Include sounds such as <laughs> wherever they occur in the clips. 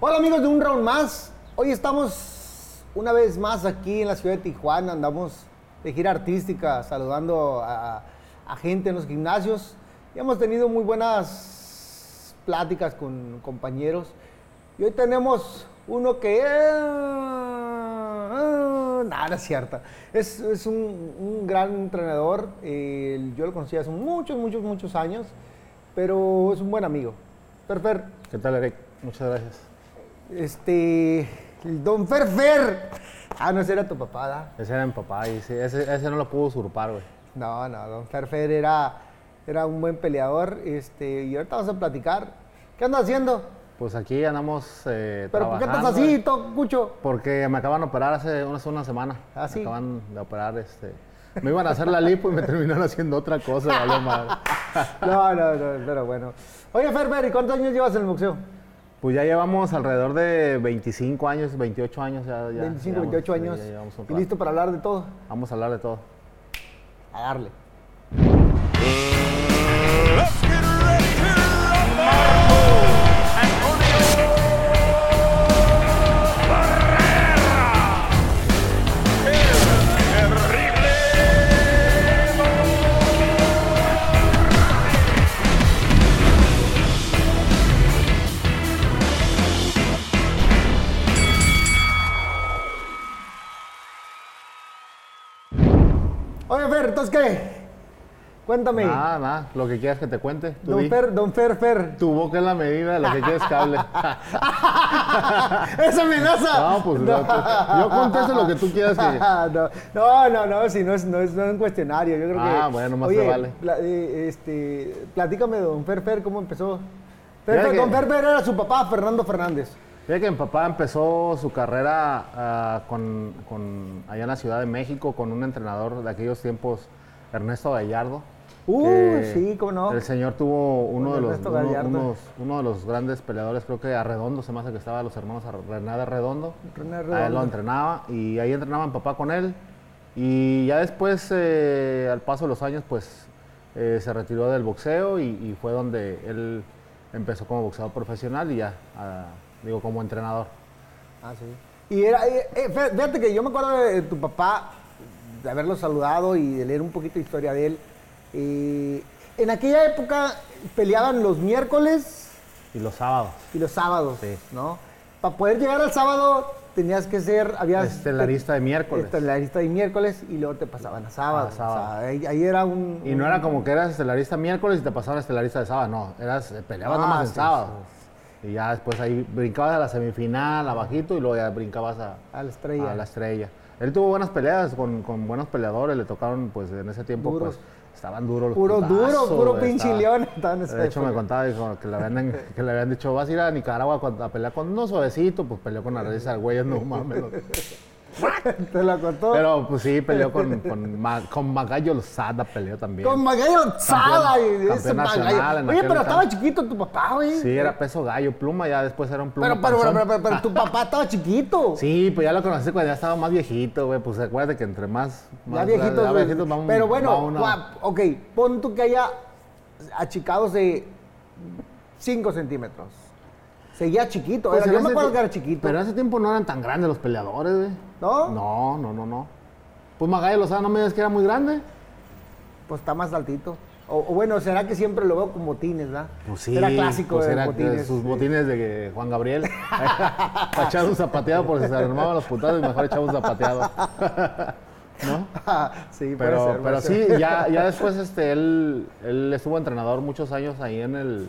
Hola amigos de Un Round Más. Hoy estamos una vez más aquí en la ciudad de Tijuana. Andamos de gira artística saludando a, a gente en los gimnasios. Y hemos tenido muy buenas pláticas con compañeros. Y hoy tenemos uno que... nada, es cierto. Es, es un, un gran entrenador. eh, yo lo conocí hace muchos, muchos, muchos años. Pero es un buen amigo. Perfer, ¿Qué tal, Eric? Muchas gracias. Este... el Don Ferfer. Ah, no, ese era tu papá, ¿da? Ese era mi papá y sí, ese, ese no lo pudo usurpar, güey. No, no, Don Ferfer era, era un buen peleador. Este, y ahorita vamos a platicar. ¿Qué andas haciendo? Pues aquí andamos eh, ¿Pero por qué estás así, güey, to- Cucho? Porque me acaban de operar hace una, hace una semana. ¿Ah, sí? Me acaban de operar, este... Me iban a hacer la lipo y me terminaron haciendo otra cosa, vale madre. <laughs> No, no, no, pero bueno. Oye, Ferfer, ¿y cuántos años llevas en el boxeo? Pues ya llevamos alrededor de 25 años, 28 años ya. ya 25, llevamos, 28 sí, años. ya llevamos un ¿Y listo para hablar de todo? Vamos a hablar de todo. A darle. Oye, Fer, ¿entonces qué? Cuéntame. Nada, nada. Lo que quieras que te cuente. Tú Don di. Fer, Don Fer, Fer. Tu boca es la medida de lo que quieres que hable. <laughs> ¡Esa amenaza! No, pues no, yo contesto lo que tú quieras que... <laughs> no, no, no, si no es, no es, no es un cuestionario. Yo creo que. Ah, bueno, más Oye, te vale. pla- eh, este, platícame de Don Fer Fer, ¿cómo empezó? Fer, Fíjate Fer, que- Don Fer Fer era su papá, Fernando Fernández. Fíjate que mi papá empezó su carrera ah, con, con- allá en la Ciudad de México con un entrenador de aquellos tiempos, Ernesto Gallardo. Uh, sí, cómo no. El señor tuvo uno de, los, Ernesto uno, Gallardo. unos- uno de los grandes peleadores, creo que Arredondo, se me hace que estaba los hermanos René de Redondo. René A él lo entrenaba y ahí entrenaba mi papá con él. Y ya después, eh, al paso de los años, pues eh, se retiró del boxeo y, y fue donde él empezó como boxeador profesional y ya, ah, digo, como entrenador. Ah, sí. Y era, eh, eh, fí- fíjate que yo me acuerdo de tu papá, de haberlo saludado y de leer un poquito de historia de él. Eh, en aquella época peleaban los miércoles Y los sábados. y los sábados, Sí. ¿no? Para poder llegar al sábado tenías que ser, había Estelarista de miércoles. Estelarista de miércoles y luego te pasaban a sábado. A sábado. O sea, ahí, ahí era un... Y no era como que eras estelarista miércoles y te pasaban a estelarista de sábado, no, eras, peleabas Ah, nomás en sí, sábado. Y ya después ahí brincabas a la semifinal, abajito, y luego ya brincabas a, A la estrella. a la estrella. Él tuvo buenas peleas con, con buenos peleadores, le tocaron, pues en ese tiempo, Duros. pues estaban duros los Puro putazos, duro, puro pinche león. De hecho, me contaba dijo, que, le habían, que le habían dicho, vas a ir a Nicaragua a pelear con uno suavecito, pues peleó con la risa del güey, no mames. <laughs> Te lo contó. Pero pues sí, peleó con, con, Ma- con Magallo Lozada, peleó también. Con Magallo y campeón Magallo. Oye, pero estaba chiquito tu papá, güey. Sí, era peso gallo, pluma, ya después era un pluma Pero, pero, pero, pero, pero tu <laughs> papá estaba chiquito. Sí, pues ya lo conocí cuando ya estaba más viejito, güey. Pues acuérdate que entre más. Ya más viejitos. ya viejitos vamos- pero bueno, guap, ok, pon tú que haya achicados de 5 centímetros. Seguía chiquito. Pues era- yo me acuerdo que era chiquito. Pero en ese tiempo no eran tan grandes los peleadores, güey. ¿No? No, no, no, no. Pues Magallo Lozada no me digas que era muy grande. Pues está más altito. O, o bueno, será que siempre lo veo con botines, ¿verdad? Pues sí. Era clásico pues de era botines. sus botines de Juan Gabriel. <laughs> Para echar un zapateado por si se armaban los putados y mejor echaba un zapateado. <laughs> ¿No? sí, puede Pero, puede pero sí, ser. ya, ya después este, él, él estuvo entrenador muchos años ahí en el,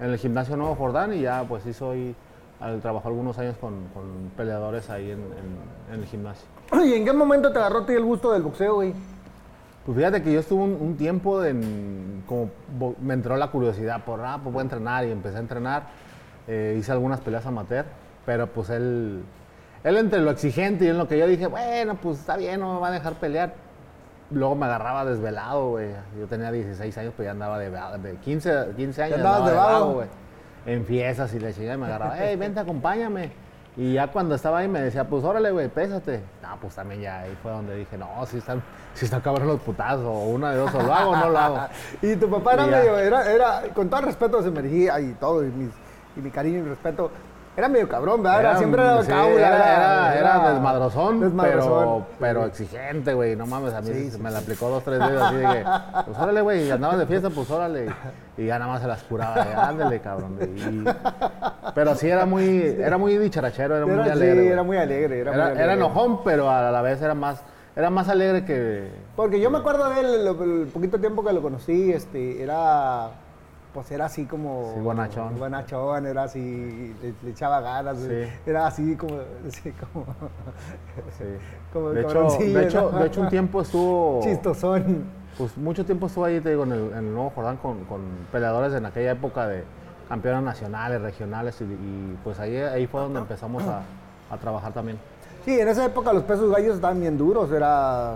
en el gimnasio Nuevo Jordán y ya pues hizo ahí, al- trabajó algunos años con, con peleadores ahí en, en- en el gimnasio. <clears throat> ¿Y en qué momento te agarró a ti el gusto del boxeo, güey? Pues fíjate que yo estuve un, un tiempo en, como bo- me entró la curiosidad por, ah, pues voy a entrenar y empecé a entrenar. Eh, hice algunas peleas amateur, pero pues él, él entre lo exigente y en lo que yo dije, bueno, pues está bien, no me va a dejar pelear. Luego me agarraba desvelado, güey. Yo tenía 16 años, pues ya andaba de, de 15, 15 años. andabas andaba de vago. güey. En fiestas y le chingada y me agarraba, hey, vente, acompáñame. Y ya cuando estaba ahí me decía, pues órale, güey, pésate. No, pues también ya ahí fue donde dije, no, si están, si está cabrón los putazos, o una de dos, o lo hago o no lo hago. <laughs> Y tu papá era ya. medio, era, era, con todo el respeto se me y todo, y, mis- y mi cariño y mi respeto, era medio cabrón, ¿verdad? Era, siempre era sí, era, era, era desmadrozón, desmadrozón. Pero, pero exigente, güey. No mames, a mí Sí, me la aplicó dos, tres veces así de que, pues órale, güey, y andaban de fiesta, pues órale. Y ya nada más se las curaba, de, ándale, cabrón. y- pero sí era muy, era muy dicharachero, era, muy sí, alegre. era muy alegre. Era, muy era enojón, pero a la vez era más, era más alegre que. Porque yo me acuerdo de él, lo- el poquito tiempo que lo conocí, este, era, pues era así como... Sí, bonachón. Bonachón, era así, le, le echaba ganas, Sí. era así como, así como, <laughs> sí. como De hecho, de, hecho, de hecho, un tiempo estuvo. chistosón. Pues mucho tiempo estuve ahí, te digo, en el, en el Nuevo Jordán con, con peleadores en aquella época de campeones nacionales, regionales, y, y, pues ahí, ahí fue donde empezamos a, a trabajar también. Sí, en esa época los pesos gallos estaban bien duros, era...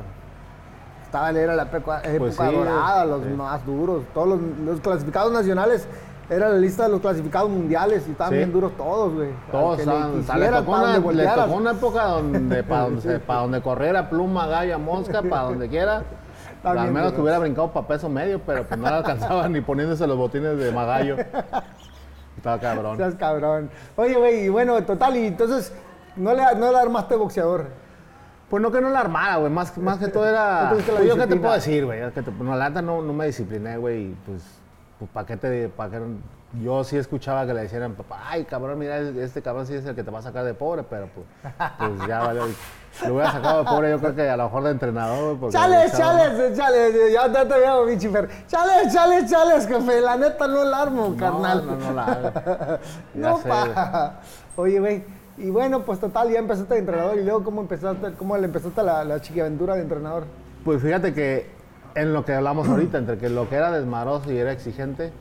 Estaba, era la época, época Pues sí, dorada, los sí. más duros. Todos los, los clasificados nacionales, era la lista de los clasificados mundiales y estaban Sí. bien duros todos, güey. Todos que le tocó una, le tocó una época donde para donde, <laughs> pa' donde corriera pluma, galla, mosca, para donde quiera. Al menos que hubiera brincado para peso medio, pero pues no le alcanzaba <laughs> ni poniéndose los botines de magallo. <laughs> Estaba cabrón. Seas cabrón. Oye, güey, y bueno, total, y entonces no le, no le armaste boxeador. Pues no que no la armara, güey. Más, más que todo era. <laughs> No Pues yo qué te puedo decir, güey. No, la neta no, no me discipliné, güey. Y pues, pues ¿para qué te.? Pa qué no- yo sí escuchaba que le decían, papá, ay, cabrón, mira, este cabrón sí es el que te va a sacar de pobre, pero pues, pues ya vale. Lo hubiera sacado de pobre, yo creo que a lo mejor de entrenador, porque Chales, chales, chales, ya te, te veo, mi chifer. Chales, chales, chales, jefe, la neta no la armo, No, carnal. no, no la. <laughs> Ya No, sé, pa. Oye, güey, y bueno, pues total, ya empezaste de entrenador y luego, ¿cómo empezaste, cómo le empezaste la, la chiquiaventura de entrenador? Pues fíjate que en lo que hablamos ahorita, entre que lo que era desmadroso y era exigente,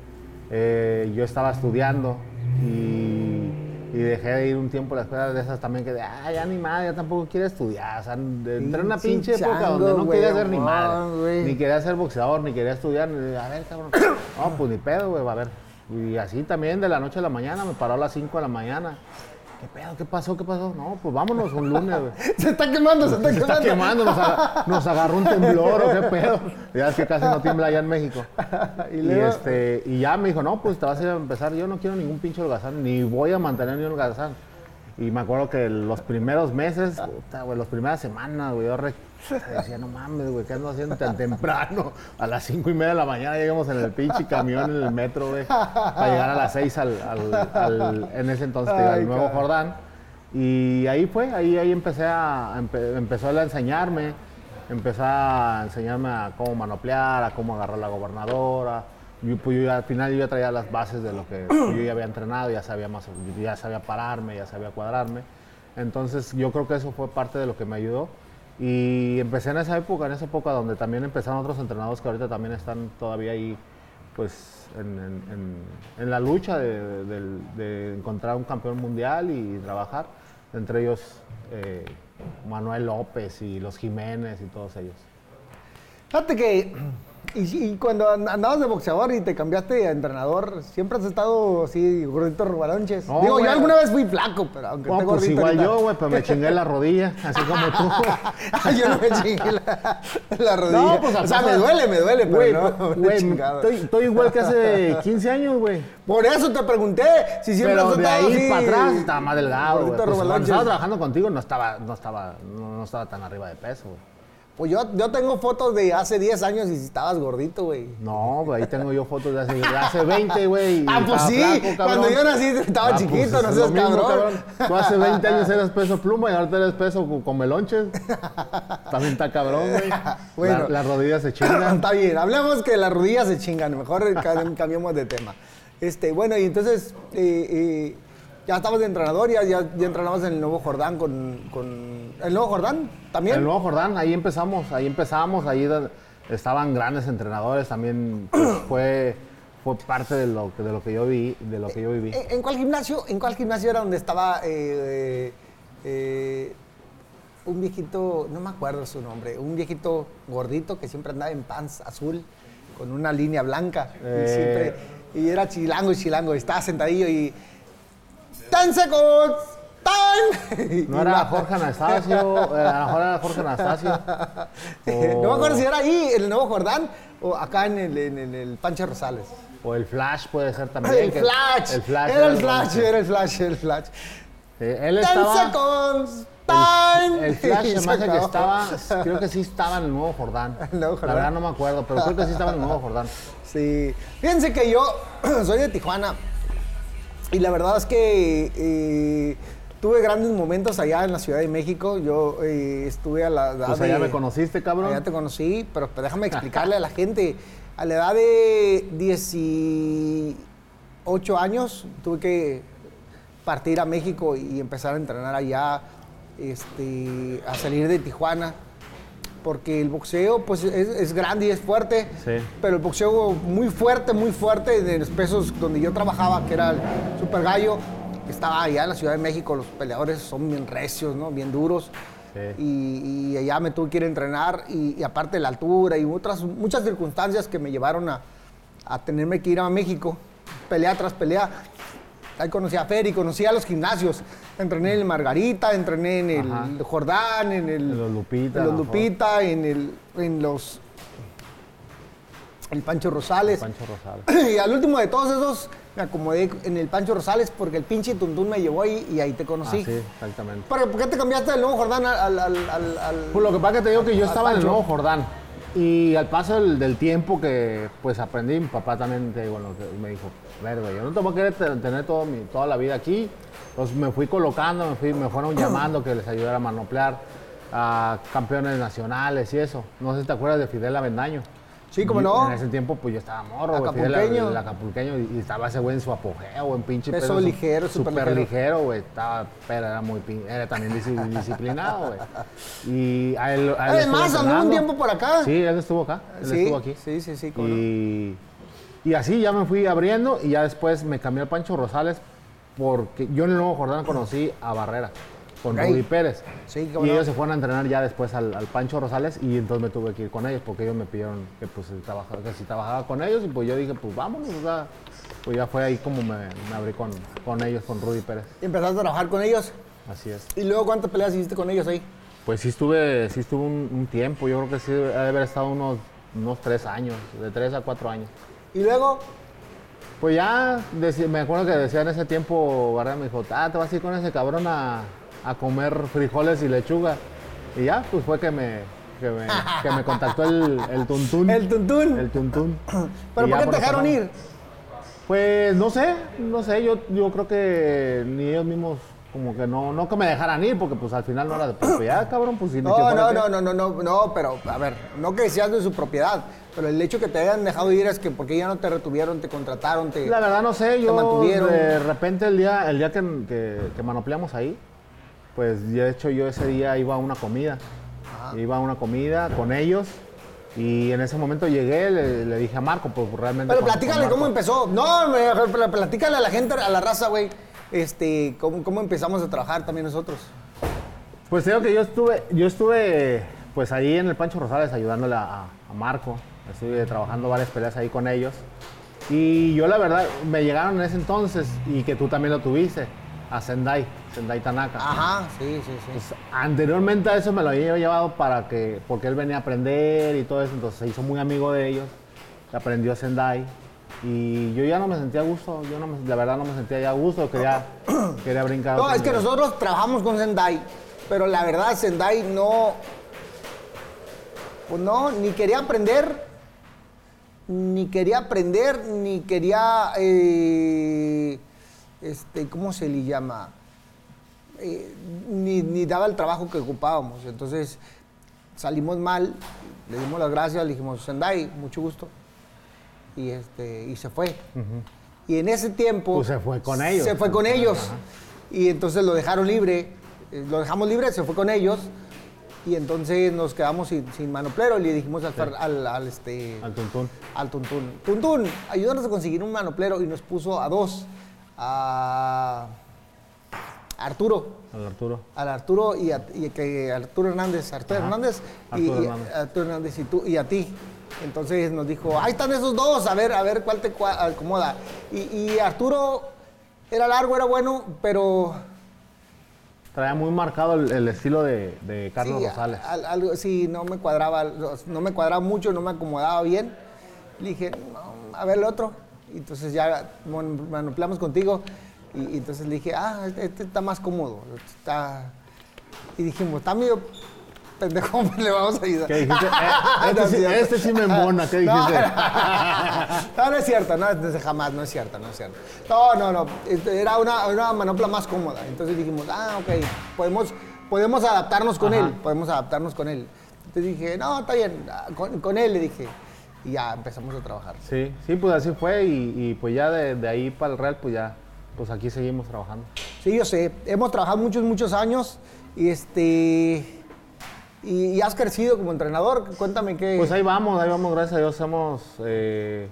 eh, yo estaba estudiando y, y dejé de ir un tiempo a la escuela de esas también que de, ah, ya ni madre, ya tampoco quiero estudiar. O sea, entré en una Pinche época chango, donde no quería ser ni madre, ni quería ser boxeador, ni quería estudiar. ni- a ver, cabrón, no, pues ni pedo, güey, a ver. Y así también de la noche a la mañana, me paró a las 5 de la mañana. ¿Qué pedo? ¿Qué pasó? ¿Qué pasó? No, pues vámonos un lunes, güey. <laughs> Se está quemando, se está Se quemando. está quemando, nos, aga- nos agarró un temblor o qué pedo. Ya es que casi no tiembla allá en México. <laughs> Y Y, este, y ya me dijo, no, pues te vas a ir a empezar. Yo no quiero ningún pinche holgazán, ni voy a mantener ni un holgazán. Y me acuerdo que los primeros meses, puta, güey, las primeras semanas, güey, yo re- <laughs> decía, no mames, güey, ¿qué ando haciendo tan temprano? <laughs> A las cinco y media de la mañana llegamos en el pinche camión, en el metro, güey, para llegar a las seis al, al- al- en ese entonces, digo, al Ay, Nuevo cabrón. Jordán. Y ahí fue, ahí, ahí empecé a, empe- empezó a enseñarme, empezó a enseñarme a cómo manoplear, a cómo agarrar la gobernadora. Yo, pues, yo al final yo ya traía las bases de lo que <clears throat> yo ya había entrenado, ya sabía más, ya sabía pararme, ya sabía cuadrarme. Entonces yo creo que eso fue parte de lo que me ayudó. Y empecé en esa época, en esa época donde también empezaron otros entrenadores que ahorita también están todavía ahí, pues en, en- en- en la lucha de, de- de encontrar un campeón mundial y trabajar. Entre ellos eh, Manuel López y los Jiménez y todos ellos. Fíjate que, y, y cuando and- andabas de boxeador y te cambiaste a entrenador, siempre has estado así, gordito rebalonches. No, Digo, güey. yo alguna vez fui flaco, pero aunque No, esté pues gordito igual ahorita. yo, güey, pero me chingué la rodilla, así como tú. <laughs> Ah, yo no me chingué la, la rodilla. No, pues o sea, me duele, me duele, pero Güey, no, pues, güey, <laughs> estoy, estoy igual que hace 15 años, güey. Por eso te pregunté si siempre Pero has de estado ahí así, para atrás estaba más delgado, güey. gordito Pues, cuando estaba trabajando contigo no estaba, no estaba, no, no estaba tan arriba de peso, güey. Pues yo, yo tengo fotos de hace 10 años y si estabas gordito, güey. No, güey, ahí tengo yo fotos de hace, de hace 20, güey. Ah, pues sí, flaco, cabrón. cuando yo nací estaba Ah, pues, chiquito, no seas mismo, cabrón. Tú hace 20 años eras peso pluma y ahorita eres peso con, con melonches. También está cabrón, güey. <laughs> Bueno. La- las rodillas se chingan. <laughs> Está bien, hablemos que las rodillas se chingan, mejor ca- cambiemos de tema. Este, bueno, y entonces eh, eh, ya estabas de entrenador, ya, ya, ya entrenabas en el Nuevo Jordán con, con- ¿El Nuevo Jordán también? El Nuevo Jordán, ahí empezamos, ahí empezamos, ahí estaban grandes entrenadores, también pues, <clears throat> fue, fue parte de lo, que- de lo que yo vi, de lo que yo viví. ¿En, en cuál gimnasio, ¿En cuál gimnasio era donde estaba eh, eh, un viejito, no me acuerdo su nombre, un viejito gordito que siempre andaba en pants azul con una línea blanca y, Eh. siempre, y era chilango y chilango, estaba sentadillo y 10 seconds, ¡Tan! No era Jorge Anastasio, <laughs> eh, a lo mejor era Jorge Anastasio. No me acuerdo si era ahí, en el Nuevo Jordán, o acá en el, en el- el Pancho Rosales. O el Flash puede ser también. El que- Flash. El Flash. Era el el- Flash, era el Flash, era el Flash. Sí, él Ten estaba. seconds. Time. El Flash <laughs> se me hace que estaba, creo que sí estaba en el Nuevo Jordán. <laughs> El Nuevo La Jordán. verdad no me acuerdo, pero creo que sí estaba en el Nuevo Jordán. Sí. Fíjense que yo <clears throat> soy de Tijuana y la verdad es que eh, tuve grandes momentos allá en la Ciudad de México. Yo eh, estuve a la edad Pues de... allá me conociste, cabrón. Allá te conocí, pero déjame <laughs> explicarle a la gente. A la edad de 18 años tuve que partir a México y empezar a entrenar allá, este, a salir de Tijuana. Porque el boxeo pues es, es grande y es fuerte, Sí. pero el boxeo muy fuerte, muy fuerte de los pesos donde yo trabajaba, que era el Super Gallo, estaba allá en la Ciudad de México, los peleadores son bien recios, ¿no? bien duros. Sí. Y, y allá me tuve que ir a entrenar y, y aparte la altura y otras muchas circunstancias que me llevaron a, a tenerme que ir a México, pelea tras pelea. Ahí conocí a Fer y conocí a los gimnasios. Entrené en el Margarita, entrené en el Ajá. Jordán, en el En los Lupita, en los. Lupita, en el en los el Pancho Rosales. Pancho Rosales. <clears throat> Y al último de todos esos me acomodé en el Pancho Rosales porque el pinche Tuntún me llevó ahí y ahí te Ah, conocí. sí, exactamente. ¿Por por qué te cambiaste del Nuevo Jordán al, al, al, al- Pues lo que pasa es que te digo que yo estaba en el? Nuevo Jordán. Y al paso del, del tiempo que pues aprendí, mi papá también te digo, me dijo, verga, yo no te voy a querer te- tener todo mi- toda la vida aquí. Entonces me fui colocando, me, fui, me fueron llamando que les ayudara a manoplear a campeones nacionales y eso. No sé si te acuerdas de Fidel Avendaño. Sí, cómo Y no. En ese tiempo pues yo estaba morro, Acapulqueño. el acapulqueño, y y estaba ese güey en su apogeo, en pinche Peso ligero, súper ligero. ligero, güey. Estaba, pero era muy, era también <laughs> disciplinado, güey. Y a él, a él Además, anduvo un tiempo por acá. Sí, él estuvo acá, él Sí, estuvo aquí. sí, sí, sí, cómo no. Y, así ya me fui abriendo y ya después me cambié al Pancho Rosales porque yo en el Nuevo Jordán conocí a Barrera con. Rudy Pérez. Sí, y no. ellos se fueron a entrenar ya después al, al Pancho Rosales y entonces me tuve que ir con ellos porque ellos me pidieron que, pues, si trabajaba, que si trabajaba con ellos y pues yo dije, pues vámonos, o sea, pues ya fue ahí como me, me abrí con, con ellos, con Rudy Pérez. Y empezaste a trabajar con ellos. Así es. ¿Y luego cuántas peleas hiciste con ellos ahí? Pues sí estuve, sí estuve un, un tiempo, yo creo que sí ha de haber estado unos, unos tres años, de tres a cuatro años. Y luego, Pues ya, me acuerdo que decía en ese tiempo, Barrera me dijo, ah, te vas a ir con ese cabrón a, a comer frijoles y lechuga. Y ya, pues fue que me, que me, que me contactó el, el tuntún. el Tuntún. El tuntún. <clears throat> ¿Pero Y por qué te dejaron ir? Pues no sé, no sé, yo, yo creo que ni ellos mismos como que no, no que me dejaran ir, porque pues al final no era de propiedad, <clears throat> cabrón, pues si No, no, no, no, no, no, no, pero a ver, no que seas de su propiedad, pero el hecho que te hayan dejado ir es que porque ya no te retuvieron, te contrataron, te... La verdad no sé, yo mantuvieron. de repente el día, el día que, que, que manopleamos ahí, pues de hecho yo ese día iba a una comida. Iba a una comida con ellos y en ese momento llegué, le, le dije a Marco, pues realmente... Pero con- platícale cómo empezó. No, me- pl- platícale a la gente, a la raza, güey, este, cómo, cómo empezamos a trabajar también nosotros. Pues digo que yo estuve, yo estuve pues ahí en el Pancho Rosales ayudándole a, a Marco. Estuve trabajando varias peleas ahí con ellos. Y yo la verdad, me llegaron en ese entonces y que tú también lo tuviste, a Sendai, Sendai Tanaka. Ajá, sí, sí, sí. Pues, anteriormente a eso me lo había llevado para que, porque él venía a aprender y todo eso, entonces se hizo muy amigo de ellos, aprendió Sendai y yo ya no me sentía a gusto, yo no me- la verdad no me sentía ya a gusto, quería, <clears throat> quería brincar. No, es que nivel. nosotros trabajamos con Sendai, pero la verdad Sendai no, pues no, ni quería aprender, ni quería aprender, ni quería, eh, este, ¿cómo se le llama? Eh, ni, ni daba el trabajo que ocupábamos. Entonces salimos mal, le dimos las gracias, le dijimos, Sendai, mucho gusto. Y, este, y se fue. Y en ese tiempo... Pues se fue con ellos. Se fue con ellos. Y entonces lo dejaron libre. eh, Lo dejamos libre, se fue con ellos. Y entonces nos quedamos sin, sin manoplero y le dijimos al, al, al, este, Al tuntún. al Tuntún. Tuntún, ayúdanos a conseguir un manoplero y nos puso a dos. A Arturo. Al Arturo. Al Arturo y, a, y que Arturo Hernández, Arturo Ajá. Hernández, y, Arturo y- Hernández. Arturo Hernández y tú y a ti. Entonces nos dijo, ahí están esos dos, a ver, a ver cuál te acomoda. Y, y Arturo era largo, era bueno, pero traía muy marcado el, el estilo de, de Carlos sí, Rosales. al- algo sí, no me cuadraba, no me cuadraba mucho, no me acomodaba bien. Le dije, "No, a ver el otro. Y entonces ya manipulamos contigo. Y, y entonces le dije, ah, este, este está más cómodo. este Está... Y dijimos, está medio pendejo, <laughs> le vamos a ayudar. ¿Qué dijiste? <laughs> Eh, este, No, sí, este sí me embona, ¿qué <laughs> No, dijiste? No, no es cierto, no, no, jamás, no es cierto, no es cierto. No, no, no, este, era una, una manopla más cómoda. Entonces dijimos, ah, ok, podemos, podemos adaptarnos con Ajá. él, podemos adaptarnos con él. Entonces dije, no, está bien, ah, con, con él le dije. Y ya empezamos a trabajar. Sí, sí, pues así fue y, y pues ya de, de ahí para el Real, pues ya, pues aquí seguimos trabajando. Sí, yo sé, hemos trabajado muchos, muchos años y este... Y, y has crecido como entrenador, cuéntame qué... Pues ahí vamos, ahí vamos, gracias a Dios hemos, eh,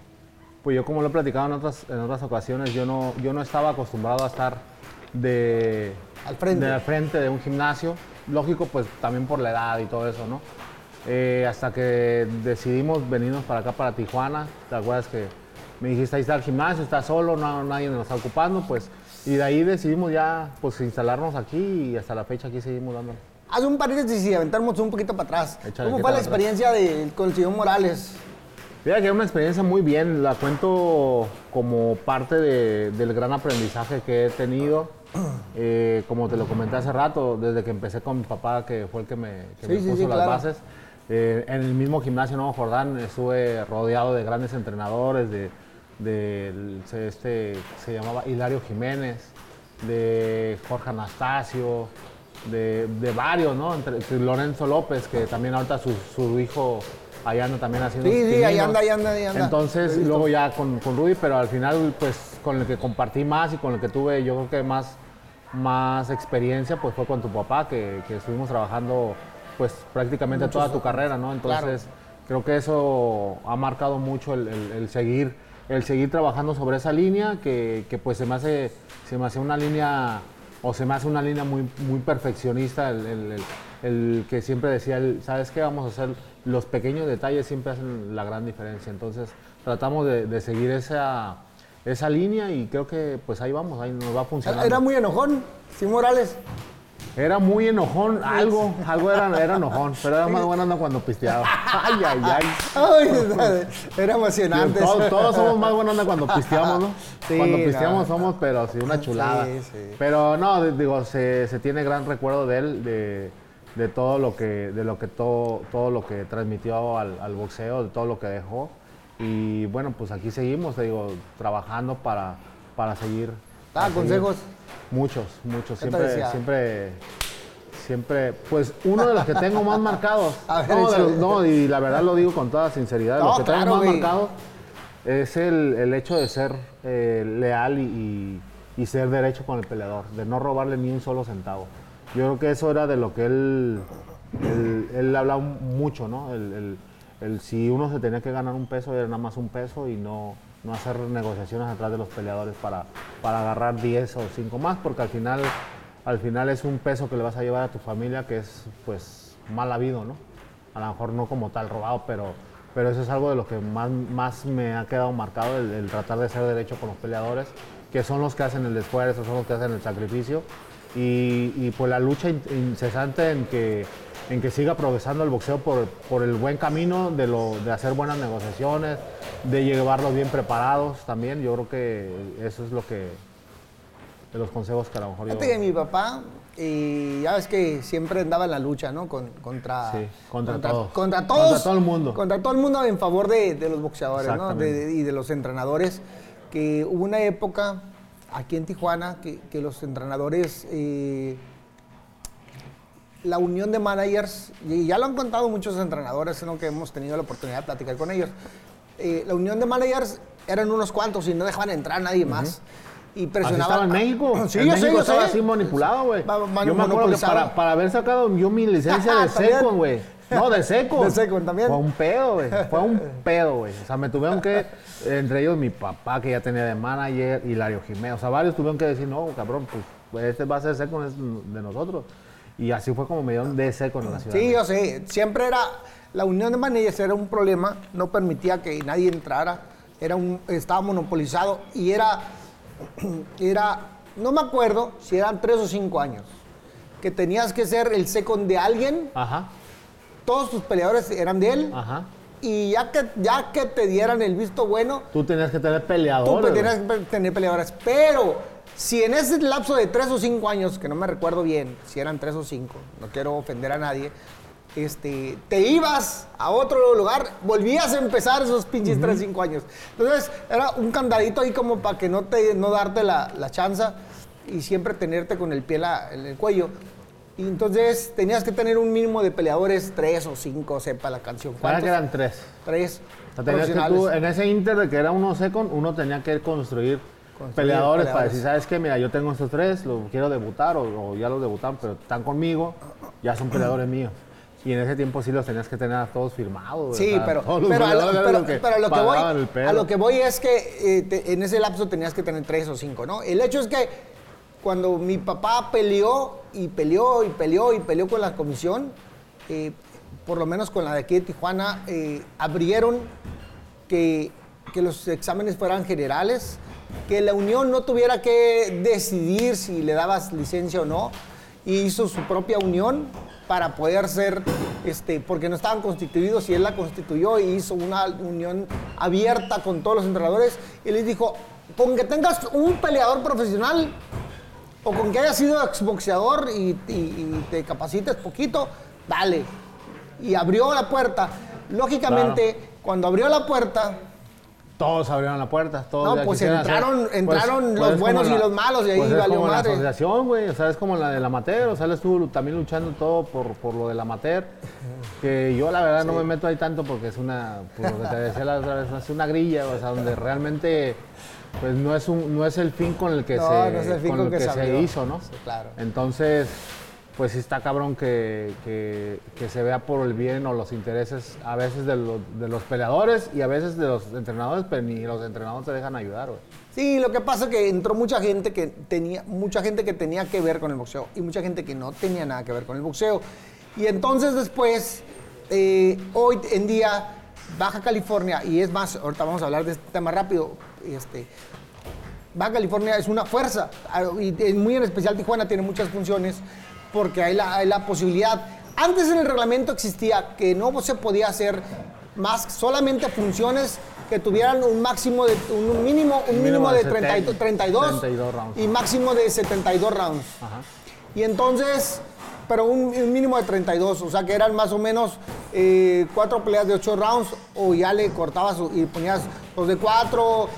pues yo como lo he platicado en otras, en otras ocasiones, yo no, yo no estaba acostumbrado a estar de, Al frente. de al frente de un gimnasio, lógico pues también por la edad y todo eso, ¿no? Eh, hasta que decidimos venirnos para acá, para Tijuana, ¿te acuerdas que me dijiste ahí está el gimnasio, está solo, no, nadie nos está ocupando, pues, y de ahí decidimos ya pues instalarnos aquí y hasta la fecha aquí seguimos dándole. Haz un paréntesis y aventarnos un poquito para atrás. Échale, ¿Cómo ¿qué fue la experiencia de, con el señor Morales? Fíjate que es una experiencia muy bien, la cuento como parte de- del gran aprendizaje que he tenido. <clears throat> Eh, como te lo comenté hace rato, desde que empecé con mi papá, que fue el que me, que Sí, me sí, puso sí, las claro. bases. eh, en el mismo gimnasio Nuevo Jordán estuve rodeado de grandes entrenadores, de, del- se- este, se llamaba Hilario Jiménez, de Jorge Anastasio, de, de varios, ¿no? Entre, Lorenzo López, que también ahorita su, su hijo allá anda también haciendo Sí, sí, ahí anda, ahí anda, ahí anda. Entonces, luego ya con, con Rudy, pero al final, pues, con el que compartí más y con el que tuve, yo creo que más, más experiencia, pues fue con tu papá, que, que estuvimos trabajando, pues, prácticamente toda tu carrera, ¿no? Entonces, creo que eso ha marcado mucho el, el- el seguir, el seguir trabajando sobre esa línea, que, que, pues se me hace, se me hace una línea, o se me hace una línea muy, muy perfeccionista, el, el- que siempre decía, el, ¿sabes qué? Vamos a hacer, los pequeños detalles siempre hacen la gran diferencia. Entonces, tratamos de, seguir esa, esa línea y creo que pues ahí vamos, ahí nos va funcionando. Era muy enojón, sí, Morales. Era muy enojón, algo, algo era, era enojón, pero era más buena onda cuando pisteaba. <laughs> Ay, ay, ay. Ay, era emocionante. Todos, todos somos más buena onda cuando pisteamos, ¿no? <laughs> Sí, cuando pisteamos no. somos, pero sí, una chulada. Sí, sí. Pero no, digo, se, se tiene gran recuerdo de él, de, de todo lo que, de lo que todo, todo lo que transmitió al, al boxeo, de todo lo que dejó. Y bueno, pues aquí seguimos, te digo, trabajando para, para seguir. Ah, para seguir. consejos. Muchos, muchos. ¿Qué te Siempre, decía? siempre, siempre, pues uno de los que tengo más marcados. <laughs> A ver, no, de los- échale. no, y la verdad lo digo con toda sinceridad, No, los que tengo más güey. marcados es el, el hecho de ser eh, leal y, y- y ser derecho con el peleador, de no robarle ni un solo centavo. Yo creo que eso era de lo que él, él, él hablaba mucho, ¿no? El, el- el si uno se tenía que ganar un peso, era nada más un peso y no, no hacer negociaciones atrás de los peleadores para, para agarrar 10 o 5 más, porque al final, al final es un peso que le vas a llevar a tu familia que es pues mal habido, ¿no? A lo mejor no como tal robado, pero, pero eso es algo de lo que más, más me ha quedado marcado, el, tratar de ser derecho con los peleadores, que son los que hacen el esfuerzo, son los que hacen el sacrificio, y, y pues la lucha in- incesante en que, en que siga progresando el boxeo por, por el buen camino de, lo, de hacer buenas negociaciones, de llevarlos bien preparados también, yo creo que eso es lo que, de los consejos que a lo mejor yo... Fíjate que mi papá, y ya ves que siempre andaba en la lucha, ¿no? Con- contra, Sí, contra todos. Contra todos. Contra todo el mundo. Contra todo el mundo en favor de, de los boxeadores, ¿no? De- de- y de los entrenadores. Que hubo una época aquí en Tijuana que, que los entrenadores, eh, la unión de managers, y ya lo han contado muchos entrenadores, ¿no? Que hemos tenido la oportunidad de platicar con ellos. eh, la unión de managers eran unos cuantos y no dejaban entrar a nadie más. Y Así presionaban. estaba en México. <laughs> Sí, en yo México sé, yo estaba sé. así manipulado, güey. Yo me acuerdo que para, para haber sacado yo mi licencia de <laughs> seco, güey. No, de seco. <laughs> De seco también. Fue un pedo, güey. Fue un pedo, güey. O sea, me tuvieron que, entre ellos mi papá, que ya tenía de manager, Hilario Jiménez. O sea, varios tuvieron que decir, no, cabrón, pues este va a ser seco de nosotros. Y así fue como me dieron de seco en la ciudad. Sí, yo sé. Siempre era. La unión de managers era un problema. No permitía que nadie entrara. Era un, estaba monopolizado. Y era. <clears throat> Era. No me acuerdo si eran tres o cinco años. que tenías que ser el second de alguien, Ajá, todos tus peleadores eran de él, ajá. y ya que, ya que te dieran el visto bueno, Tú tenías que tener tú peleadores. tenías güey. que tener peleadores. Pero si en ese lapso de tres o cinco años, que no me recuerdo bien, si eran tres o cinco, no quiero ofender a nadie, este, te ibas a otro lugar, volvías a empezar esos pinches tres o cinco años. Entonces era un candadito ahí como para que no, te, no darte la, la chanza y siempre tenerte con el pie la- en el cuello. Y entonces tenías que tener un mínimo de peleadores, tres o cinco, sepa la canción. Para ¿Cuántos? que eran tres. Tres. O sea, tú, en ese inter de que era uno second, uno tenía que construir, Construir peleadores, para peleadores. decir, ¿sabes qué? Mira, yo tengo estos tres, los quiero debutar o, o ya los debutaron, pero están conmigo, ya son peleadores míos. Y en ese tiempo sí los tenías que tener a todos firmados. Sí, ¿verdad? pero, Todos pero, a lo, peleadores pero- que pero a lo que voy, a lo que voy es que eh, te- en ese lapso tenías que tener tres o cinco, ¿no? El hecho es que cuando mi papá peleó y peleó y peleó y peleó con la comisión, eh, por lo menos con la de aquí de Tijuana, eh, abrieron que, que los exámenes fueran generales, que la unión no tuviera que decidir si le dabas licencia o no, y hizo su propia unión para poder ser, este, porque no estaban constituidos y él la constituyó y hizo una unión abierta con todos los entrenadores y les dijo, con que tengas un peleador profesional o con que hayas sido exboxeador y, y- y te capacites poquito, dale. Y abrió la puerta. Lógicamente, cuando abrió la puerta, Todos abrieron la puerta, todos No, pues quisieran hacer- entraron- entraron los es buenos como y los malos, y ahí pues es valió como la madre. asociación, güey, o sea, es como la del amateur, o sea, él estuvo también luchando todo por, por lo del amateur, que yo la verdad no me meto ahí tanto porque es una, por lo que te decía la otra vez, es una grilla, o sea, donde realmente pues no es un, no es el fin con el que No, se, no es el fin con con el que que se se hizo, ¿no? Sí, claro. Entonces, pues está cabrón que, que- se vea por el bien o los intereses a veces de, los- peleadores y a veces de los entrenadores, pero ni los entrenadores te dejan ayudar. Sí, lo que pasa es que entró mucha gente que tenía mucha gente que tenía que ver con el boxeo y mucha gente que no tenía nada que ver con el boxeo. Y entonces después, eh, hoy en día, Baja California, y es más, ahorita vamos a hablar de este tema rápido, este, Baja California es una fuerza, ah, y muy en especial Tijuana tiene muchas funciones, porque hay la, hay la posibilidad. Antes en el reglamento existía que no se podía hacer más, solamente funciones que tuvieran un máximo de, un mínimo, un mínimo, Mínimo de de 30 y- 70, 32, 32 rounds. y máximo de 72 rounds. Ajá. Y entonces, pero un, un mínimo de 32, o sea que eran más o menos eh, cuatro peleas de 8 rounds, o ya le cortabas y ponías dos de 4,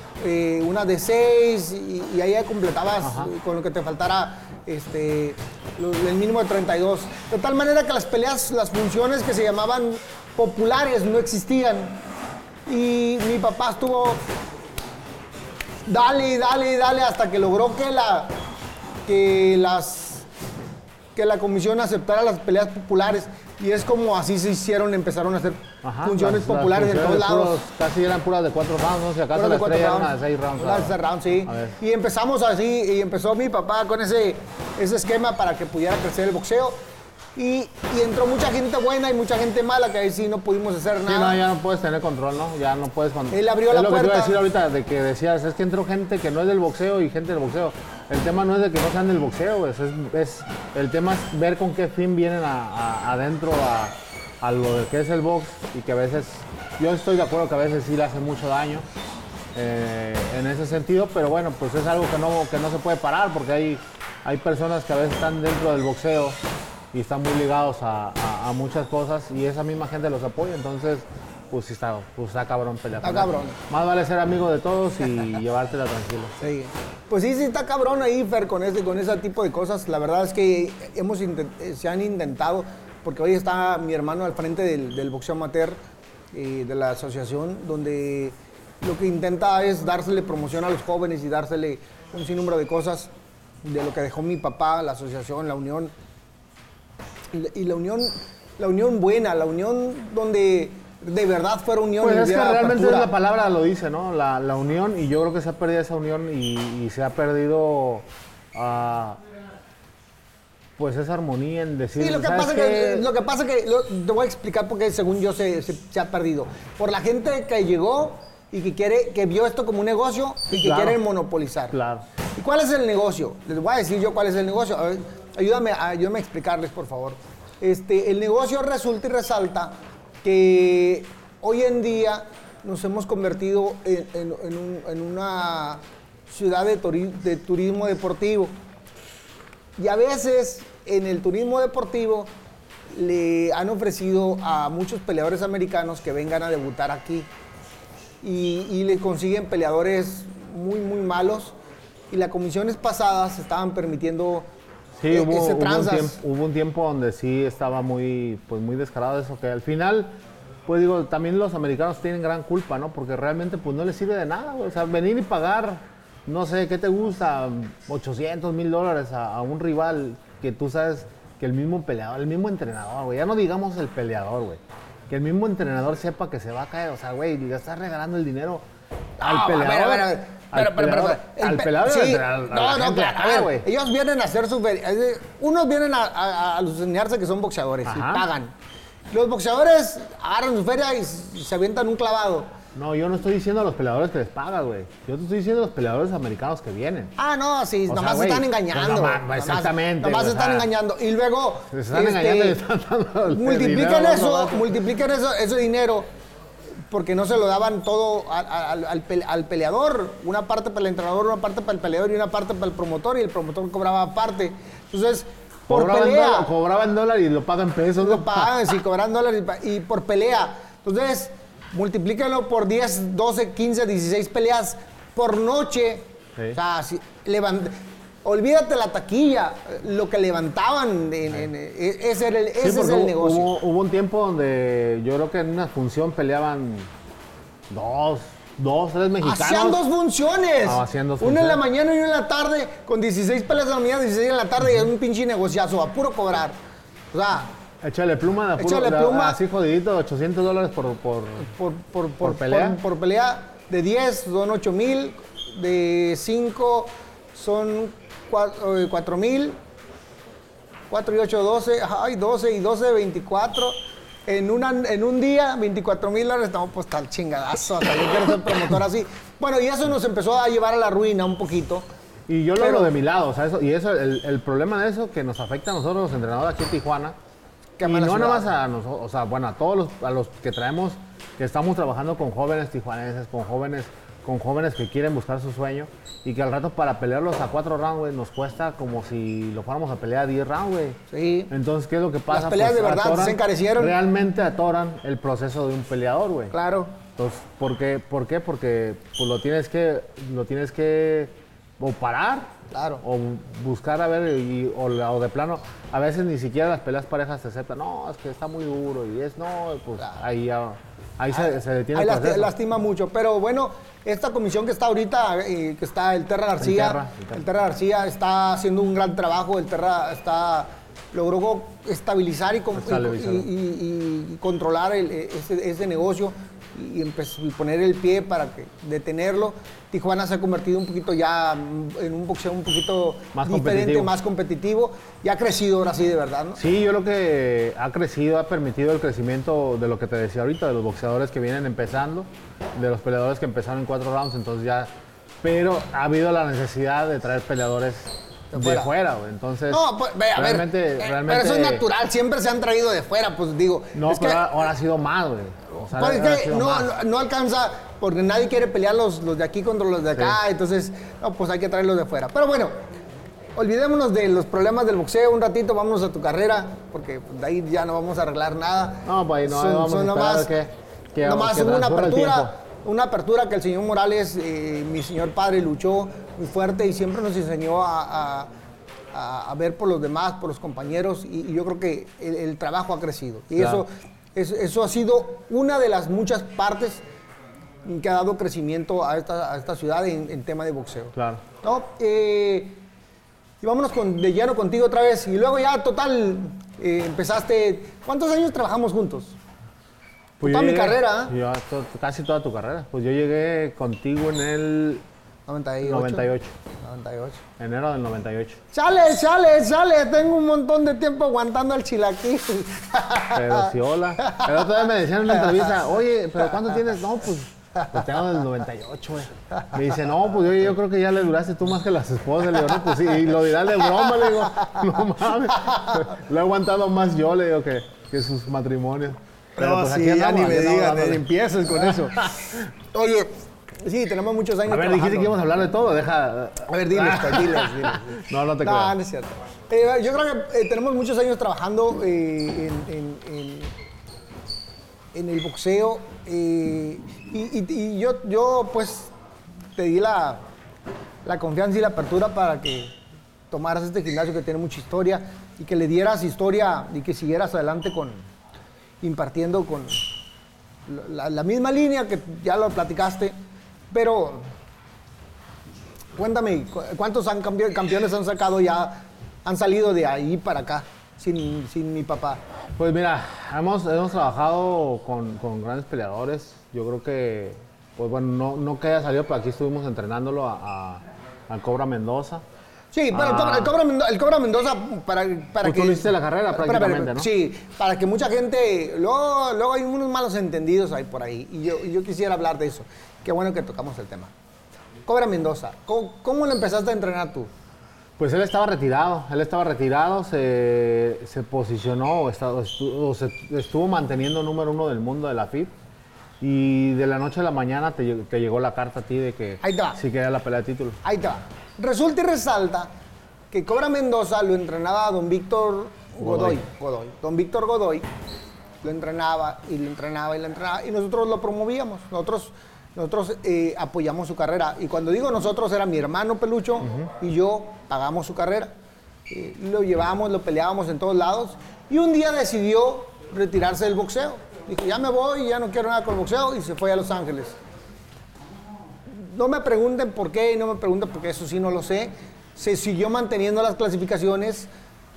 una de 6, y, y ahí ya completabas Ajá. eh, con lo que te faltara este, lo- el mínimo de 32. De tal manera que las peleas, las funciones que se llamaban populares no existían. Y mi papá estuvo dale, dale, dale, hasta que logró que la que las que la comisión aceptara las peleas populares y es como así se hicieron, empezaron a hacer Ajá, funciones las- las populares en todos lados. puros- casi eran puras de cuatro rounds, ¿no? Si acaso de cuatro rounds. de seis rounds. Una de seis rounds, sí. Y empezamos así, y empezó mi papá con ese, ese esquema para que pudiera crecer el boxeo. Y, y entró mucha gente buena y mucha gente mala, que ahí sí no pudimos hacer Sí, nada. no, ya no puedes tener control, ¿no? Ya no puedes cuando... Él abrió es la lo que te iba a puerta. decir ahorita, de que decías, es que entró gente que no es del boxeo y gente del boxeo. El tema no es de que no sean del boxeo, es, es- el tema es ver con qué fin vienen a- a- adentro a, a lo de que es el box y que a veces, yo estoy de acuerdo que a veces sí le hace mucho daño eh, en ese sentido, pero bueno, pues es algo que no, que no se puede parar porque hay, hay personas que a veces están dentro del boxeo y están muy ligados a, a- a muchas cosas y esa misma gente los apoya, entonces pues sí está, pues está cabrón pelear. Está cabrón. Más vale ser amigo de todos y <laughs> llevártela tranquilo. Sí. Pues sí, sí está cabrón ahí, Fer, con ese, con ese tipo de cosas. La verdad es que hemos eh, se han intentado, porque hoy está mi hermano al frente del, del boxeo amateur, eh, de la asociación, donde lo que intenta es dársele promoción a los jóvenes y dársele un sinnúmero de cosas de lo que dejó mi papá, la asociación, la unión. Y, la- unión, la unión buena, la unión donde de verdad fuera unión. Pues y es que realmente la palabra lo dice, ¿no? La, la unión, y yo creo que se ha perdido esa unión y, y se ha perdido ah, pues esa armonía en decir. Sí, lo que, ¿sabes pasa que, lo que pasa que lo- te voy a explicar porque según yo se, se- se ha perdido. Por la gente que llegó y que quiere, que vio esto como un negocio y que Claro. quieren monopolizar. Claro. ¿Y cuál es el negocio? Les voy a decir yo cuál es el negocio. A ver, ayúdame, ayúdame a explicarles, por favor. Este, el negocio resulta y resalta que hoy en día nos hemos convertido en, en- en un- en una ciudad de turismo deportivo. Y a veces en el turismo deportivo le han ofrecido a muchos peleadores americanos que vengan a debutar aquí. Y, y le consiguen peleadores muy, muy malos. Y las comisiones pasadas estaban permitiendo Sí, e- hubo, ese hubo un tiempo, hubo un tiempo donde sí estaba muy, pues muy descarado eso, que al final, pues digo, también los americanos tienen gran culpa, ¿no? Porque realmente pues no les sirve de nada, güey. O sea, venir y pagar, no sé, ¿qué te gusta? 800 mil dólares a, a un rival que tú sabes que el mismo peleador, el mismo entrenador, güey, ya no digamos el peleador, güey. Que el mismo entrenador sepa que se va a caer, o sea, güey, le estás regalando el dinero al No, a ver, peleador. a ver, a ver. Pero, pero, pero, al pe- peleador y sí, al- a no, no, claro, a ver, güey. ellos vienen a hacer su de- Unos vienen a, a, a alucinarse que son boxeadores y pagan. Los boxeadores agarran su feria y, se avientan un clavado. No, yo no estoy diciendo a los peleadores que les pagas, güey. Yo te estoy diciendo a los peleadores americanos que vienen. Ah, no, sí, O nomás sea, güey, están pues, engañando. nomás- exactamente, Nomás o están sea, engañando. Y luego. Se están este, engañando y están dando el Multipliquen dinero, eso, multipliquen eso, ese dinero. Porque no se lo daban todo al, al pele- al peleador. Una parte para el entrenador, una parte para el peleador y una parte para el promotor. Y el promotor cobraba aparte. Entonces, por Cobraban pelea. dólar, cobraban dólar y lo pagan pesos. Lo pagan, sí, cobran dólares y por pelea. Entonces, multiplícalo por 10, 12, 15, 16 peleas por noche. Sí. O sea, si levant- olvídate la taquilla, lo que levantaban, en- en- e- ese, era el, Sí, ese es el hubo- negocio. Hubo, hubo un tiempo donde yo creo que en una función peleaban dos, dos, tres mexicanos. Hacían dos funciones. Ah, hacían dos una en la funciones. mañana y una en la tarde, con 16 peleas en la mañana, 16 en la tarde, y es un pinche negociazo, a puro cobrar. O sea, Échale pluma, de Échale pluma. así jodidito, 800 dólares por, por... por, por, por, pelea? por- por pelea. De 10 son 8 mil, de 5 son 4 mil, 4 y 8, 12, ay, 12 y 12, 24. En, una, en un día, 24 mil dólares, no, pues tal chingadazo, hasta yo quiero ser promotor así. Bueno, y eso nos empezó a llevar a la ruina un poquito. Y yo lo Pero- de mi lado, o sea, eso, y eso, el, el problema de eso que nos afecta a nosotros los entrenadores aquí en Tijuana, Que y no ciudad. nada más a nosotros, o sea, bueno, a todos los, a los que traemos, que estamos trabajando con jóvenes tijuanenses, con jóvenes, con jóvenes que quieren buscar su sueño, y que al rato para pelearlos a cuatro rounds, güey, nos cuesta como si lo fuéramos a pelear a 10 rounds, güey. Sí. Entonces, ¿qué es lo que pasa? Pues, peleas de verdad se encarecieron. Realmente atoran el proceso de un peleador, güey. Claro. Entonces, ¿por qué? ¿Por qué? Porque pues, lo tienes que, lo tienes que o parar, Claro. o buscar a ver, y- o de plano, a veces ni siquiera las peleas parejas te aceptan, no, es que está muy duro, y es, no, pues ahí ya, ahí se, se detiene Ahí el lasti- lastima mucho. Pero bueno, esta comisión que está ahorita, eh, que está el Terra García, Terra, el Terra. el Terra García está haciendo un gran trabajo. El Terra está logró estabilizar y, con- y- controlar el- ese, ese negocio y, y poner el pie para que detenerlo. Tijuana se ha convertido un poquito ya en un boxeo un poquito Más diferente, competitivo. más competitivo y ha crecido ahora sí de verdad, ¿no? Sí, yo creo que ha crecido, ha permitido el crecimiento de lo que te decía ahorita, de los boxeadores que vienen empezando, de los peleadores que empezaron en cuatro rounds, entonces ya... Pero ha habido la necesidad de traer peleadores De de fuera. güey. Entonces, No, pues, ve, a ver, realmente, eh, realmente... pero eso es natural, siempre se han traído de fuera, pues digo. No, es que- pero ahora, ahora ha sido más, güey. O sea, Pues es ahora ha que no, no- no alcanza, porque nadie quiere pelear los, los de aquí contra los de acá, entonces, no, pues hay que traerlos de fuera. Pero bueno, olvidémonos de los problemas del boxeo un ratito, vámonos a tu carrera, porque pues, de ahí ya no vamos a arreglar nada. No, pues ahí no, ahí vamos a esperar que- que- nomás que una apertura, una apertura que el señor Morales, eh, mi señor padre, luchó muy fuerte y siempre nos enseñó a, a- a- a ver por los demás, por los compañeros, y, y yo creo que el, el trabajo ha crecido. Y Claro. eso, eso, eso ha sido una de las muchas partes que ha dado crecimiento a esta, a esta ciudad en, en tema de boxeo. Claro. ¿No? Eh, y vámonos con, de lleno contigo otra vez. Y luego ya, total, eh, empezaste... ¿Cuántos años trabajamos juntos? Pues Toda mi carrera, ¿eh? yo to- casi toda tu carrera. Pues yo llegué contigo en el 98. 98. 98. Enero del 98. Sale, sale, sale. Tengo un montón de tiempo aguantando el chilaquil. Pero sí, hola. Pero otra vez me decían en una entrevista, oye, ¿pero cuánto tienes? No, pues Pues tengo del 98, güey. Me dice, no, pues yo, yo creo que ya le duraste tú más que las esposas. Le digo, no, pues sí, y lo dirás de broma, le digo, no mames. Lo he aguantado más yo, le digo, que, que sus matrimonios. Pero no, pues sí, ya andamos, ni me aquí digas, dándole. empieces con eso. <laughs> Oye, sí, tenemos muchos años A ver, dijiste trabajando. que íbamos a hablar de todo, deja. A ver, diles, pues, diles, diles. <laughs> No, no te No, creas. no es cierto. Eh, yo creo que eh, tenemos muchos años trabajando eh, en, en- en- en el boxeo y, y- y yo, yo, pues te di la, la confianza y la apertura para que tomaras este gimnasio que tiene mucha historia y que le dieras historia y que siguieras adelante con impartiendo con la, la misma línea que ya lo platicaste, pero Cuéntame, cu- ¿cuántos han cambi- campeones han sacado ya, han salido de ahí para acá, sin, sin mi papá? Pues mira, hemos, hemos trabajado con, con grandes peleadores. Yo creo que, pues bueno, no, no que haya salido, pero aquí estuvimos entrenándolo a, a- al Cobra Mendoza. Sí, pero el, Cobra, el Cobra Mendo- el Cobra Mendoza, para, para Pues que... tú hiciste la carrera prácticamente, ¿no? Sí, para que mucha gente... Luego, luego hay unos malos entendidos ahí por ahí, y yo, y yo quisiera hablar de eso. Qué bueno que tocamos el tema. Cobra Mendoza, ¿cómo, cómo le empezaste a entrenar tú? Pues él estaba retirado, él estaba retirado, se, se posicionó, o se estuvo manteniendo número uno del mundo de la FIB. Y de la noche a la mañana te, lleg- te llegó la carta a ti de que Ahí te va. sí quería la pelea de título. Ahí te va. Resulta y resalta que Cobra Mendoza lo entrenaba don Víctor Godoy. Godoy. Don Víctor Godoy lo entrenaba y lo entrenaba y lo entrenaba y nosotros lo promovíamos. Nosotros, nosotros eh, apoyamos su carrera. Y cuando digo nosotros era mi hermano Pelucho y yo pagamos su carrera. Eh, lo llevábamos, lo peleábamos en todos lados. Y un día decidió retirarse del boxeo. Dijo, ya me voy, ya no quiero nada con el boxeo y se fue a Los Ángeles. No me pregunten por qué y no me pregunten porque eso sí no lo sé. Se siguió manteniendo las clasificaciones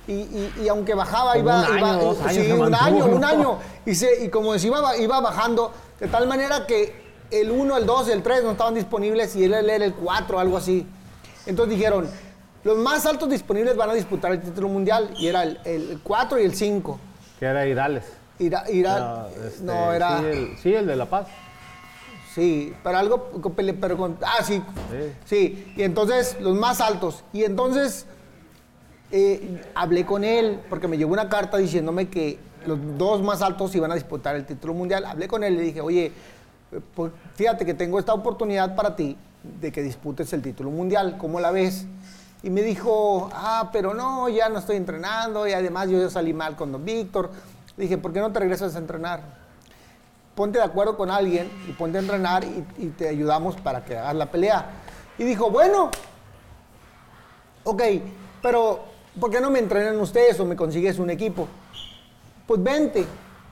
y, y- y aunque bajaba, iba. un año, iba- sí, un año, un año. Y, se- y como decía, iba, iba bajando de tal manera que el 1, el 2, el 3 no estaban disponibles y él era el 4, algo así. Entonces dijeron, los más altos disponibles van a disputar el título mundial y era el, el 4 y el 5. Que era Irales. Ira- ira- Era, este, no, era. Sí el, sí, el de La Paz. Sí, pero algo, pero con, ah, sí, Sí. sí, y entonces los más altos, y entonces eh, hablé con él, porque me llegó una carta diciéndome que los dos más altos iban a disputar el título mundial, hablé con él y le dije, oye, pues, fíjate que tengo esta oportunidad para ti de que disputes el título mundial, ¿cómo la ves? Y me dijo, ah, pero no, ya no estoy entrenando, y además yo ya salí mal con don Víctor. Dije, ¿por qué no te regresas a entrenar? ponte de acuerdo con alguien y ponte a entrenar y, y te ayudamos para que hagas la pelea. Y dijo, bueno, ok, pero ¿por qué no me entrenan ustedes o me consigues un equipo? Pues vente,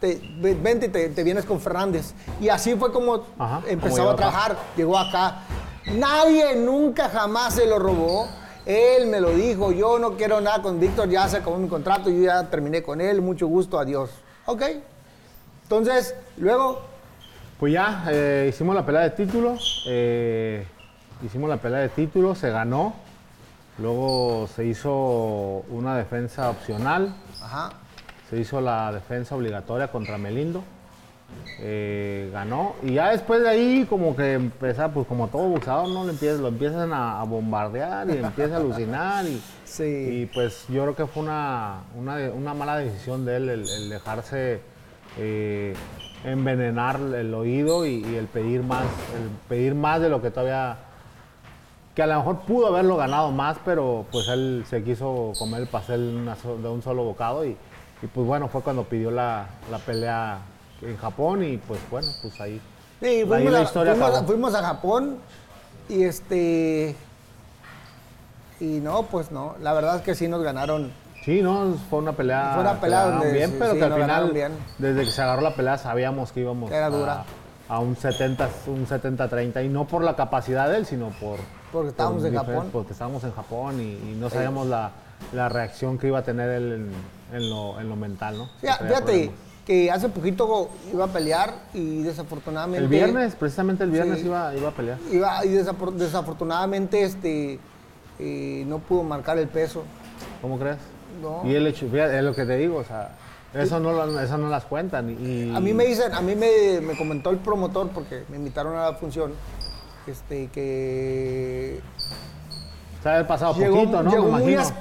te, ve- vente, te, te vienes con Fernández. Y así fue como Ajá, llegó a acá. trabajar, llegó acá. Nadie nunca jamás se lo robó. Él me lo dijo, yo no quiero nada con Víctor, ya se acabó mi contrato, yo ya terminé con él, mucho gusto, adiós. Ok. Entonces, luego, Pues ya, eh, hicimos la pelea de título. eh, hicimos la pelea de título, se ganó. Luego se hizo una defensa opcional. ajá, Se hizo la defensa obligatoria contra Melindo. eh, ganó. Y ya después de ahí, como que empieza, pues como todo boxeador, ¿no? Le empiezas- lo empiezan a, a bombardear y <laughs> empieza a alucinar. Y, Sí. y, pues yo creo que fue una, una, mala decisión de él el, el dejarse eh, envenenar el oído y, y el pedir más, el pedir más de lo que todavía que a lo mejor pudo haberlo ganado más, pero pues él se quiso comer el pastel de un solo bocado y, y, pues bueno, fue cuando pidió la, la pelea en Japón y pues bueno, pues ahí. Sí, ahí fuimos, la a, historia fuimos a- acabó. fuimos a Japón y este. Y no, pues no. La verdad es que sí nos ganaron. Sí, no, fue una pelea. Fue una pelea donde bien, sí, pero sí, que al final, bien. desde que se agarró la pelea, sabíamos que íbamos Era a, dura. a un 70, un 70-30 y no por la capacidad de él, sino por. Porque estábamos por en Japón. Porque estábamos en Japón y, y no sabíamos la, la reacción que iba a tener él en, en lo, en lo mental, ¿no? Traía fíjate problemas. que hace poquito iba a pelear y desafortunadamente. El viernes, precisamente el viernes Sí. iba, iba a pelear. Iba, y desafortunadamente este, eh, no pudo marcar el peso. ¿Cómo crees? No. Y él es lo que te digo, o sea, Eso no, eso no las cuentan. Y, A mí me dicen, a mí me, me comentó el promotor porque me invitaron a la función, este, que Se ha pasado llegó, poquito, ¿no? llegó me muy, imagino.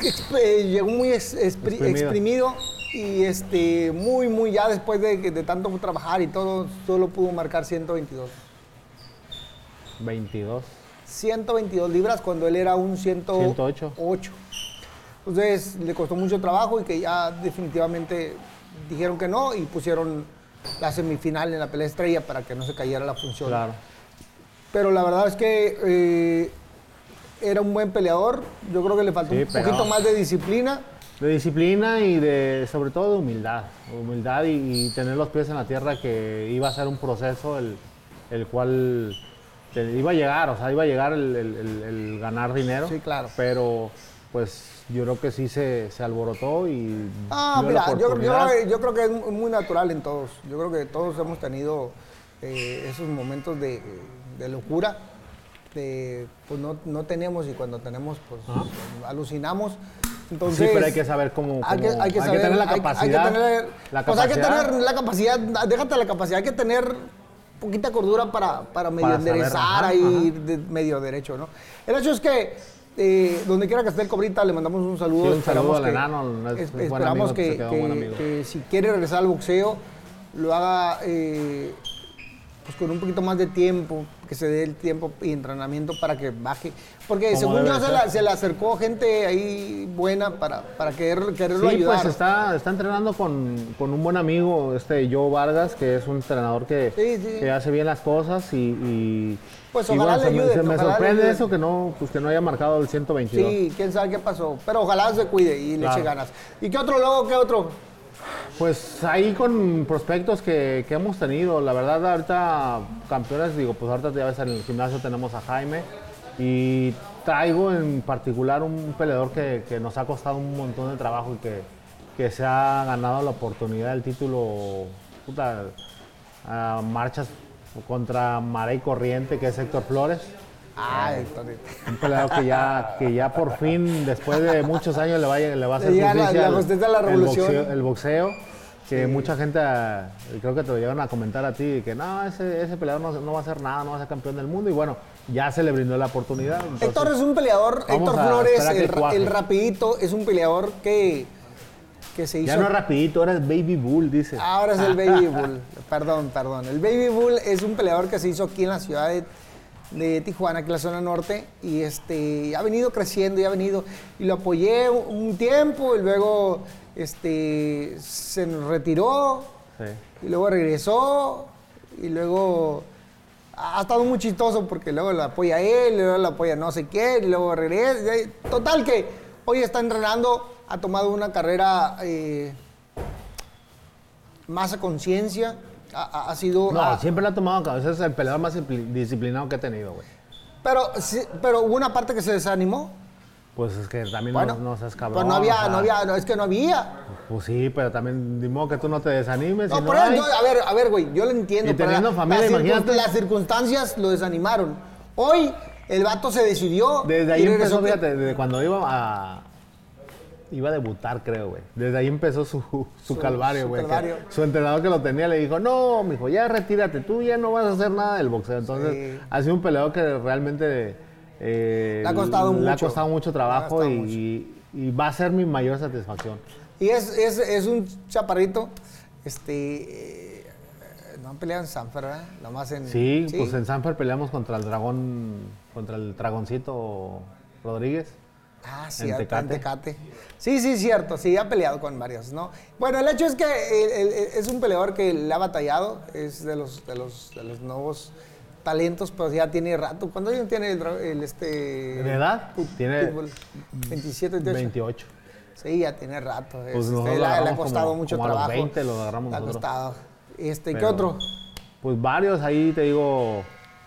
<laughs> eh, llegó muy ex- expri- Exprimido. y este, muy, muy ya después de tanto trabajar y todo, solo pudo marcar 122. 22. 122 libras cuando él era un 108. 108. Entonces le costó mucho trabajo y que ya definitivamente dijeron que no y pusieron la semifinal en la pelea estrella para que no se cayera la función. Claro. Pero la verdad es que eh, era un buen peleador. Yo creo que le faltó Sí, un poquito más de disciplina. De disciplina y de, sobre todo de humildad. Humildad y, y tener los pies en la tierra que iba a ser un proceso el, el cual te- iba a llegar, o sea, iba a llegar el, el- el- el ganar dinero. Sí, claro. Pero pues yo creo que sí se, se alborotó y... Ah, mira, yo, yo yo creo que es mu- muy natural en todos. Yo creo que todos hemos tenido eh, esos momentos de, de locura. De, pues no, no tenemos y cuando tenemos, pues alucinamos. Entonces, Sí, pero hay que saber cómo... hay que, cómo- hay que saber, tener la hay- hay que capacidad. tener- la pues hay que capacidad. tener la capacidad, déjate la capacidad, hay que tener poquita cordura para, para medio Para saber, enderezar ajá, ahí de- medio derecho, ¿no? El hecho es que eh, donde quiera que esté el Cobrita, le mandamos un saludo. Sí, un saludo al enano, es- esperamos amigo, que, que si quiere regresar al boxeo, lo haga eh, pues con un poquito más de tiempo, que se dé el tiempo y entrenamiento para que baje. Porque según yo se, la- se le acercó gente ahí buena para, para querer, quererlo Sí, ayudar. pues está, está entrenando con, con un buen amigo, este Joe Vargas, que es un entrenador que, Sí, sí. que hace bien las cosas y, y- Pues y ojalá le ayuden, se me sorprende eso que no, pues que no haya marcado el 122. Sí, quién sabe qué pasó. Pero ojalá se cuide y le Claro. eche ganas. ¿Y qué otro luego? ¿Qué otro? Pues ahí con prospectos que, que hemos tenido, la verdad ahorita campeones, digo, pues ahorita ya ves en el gimnasio tenemos a Jaime y traigo en particular un peleador que, que nos ha costado un montón de trabajo y que, que se ha ganado la oportunidad del título, puta, a marchas contra Marea y Corriente, que es Héctor Flores. Ah. Un peleador que ya, que ya por fin, después de muchos años, le va, a- le va a hacer la- justicia la justicia la el revolución. boxeo- el boxeo, que mucha gente, ah, creo que te lo llevan a comentar a ti, que no, ese, ese peleador no, no va a hacer nada, no va a ser campeón del mundo, y bueno, ya se le brindó la oportunidad. entonces- Héctor es un peleador, Héctor Flores, el rapidito, es un peleador que, que se hizo... ya no es rapidito, ahora es Baby Bull, dice. Ahora es el <laughs> Baby Bull. Perdón, perdón. El Baby Bull es un peleador que se hizo aquí en la ciudad de, de Tijuana, aquí en la zona norte, y este ha venido creciendo y ha venido. Y lo apoyé un tiempo, y luego este, se retiró, Sí. y luego regresó, y luego ha estado muy chistoso porque luego lo apoya él, y luego lo apoya no sé qué, y luego regresa. Total que hoy está entrenando, ha tomado una carrera eh, más a conciencia, ha, ha- ha sido... No, ha- siempre lo ha tomado, ese es el peleador más discipli- disciplinado que he tenido, güey. pero, sí, pero hubo una parte que se desanimó. Pues es que también Bueno, no, no seas cabrón. pues no había, o sea, no había, no, es que no había. Pues sí, pero también, de modo que tú no te desanimes. No, hay. yo- a ver, a ver, güey, yo lo entiendo. Y pero teniendo la- familia, circun- imagínate. las circunstancias lo desanimaron. Hoy el vato se decidió. Desde ahí empezó, fíjate, desde cuando iba a. Iba a debutar, creo, güey. Desde ahí empezó su, su, Su- calvario, su güey. Su entrenador que lo tenía le dijo, no, mijo, ya retírate, tú ya no vas a hacer nada del boxeo. Entonces, Sí. ha sido un peleador que realmente eh, Le ha costado le ha mucho. costado trabajo costado y, y va a ser mi mayor satisfacción. Y es, es, es un chaparrito, este, eh, no pelean en Sanfer, ¿verdad? Nomás en... Sí, pues en Sanfer peleamos contra el dragón, contra el dragoncito Rodríguez. Ah, sí, en en Tecate. Tecate. Sí, sí, cierto, sí, ha peleado con varios, ¿no? Bueno, el hecho es que es un peleador que le ha batallado, es de los, de los, de los nuevos talentos, pero ya tiene rato. ¿Cuántos años tiene el, este... ¿De edad? Tiene pitbull? 27, 28. 28. Sí, ya tiene rato. Pues Este, le, le ha costado como- mucho como a los trabajo. 20 lo agarramos Le ha costado. Este, ¿Qué Pero- otro? Pues varios, ahí te digo,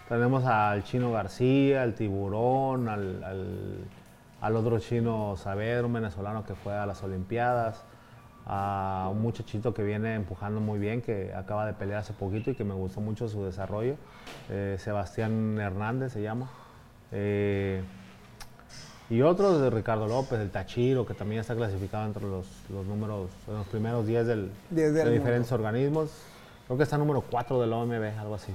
tenemos al chino García, al tiburón, al, al, al otro chino Saavedra, un venezolano que fue a las Olimpiadas, a un muchachito que viene empujando muy bien, que acaba de pelear hace poquito y que me gustó mucho su desarrollo, eh, Sebastián Hernández se llama. Eh, Y otros de Ricardo López, el Tachiro, que también está clasificado entre los, los números, en los primeros 10 del, Diez del de diferentes organismos. Creo que está número 4 del OMB, algo así.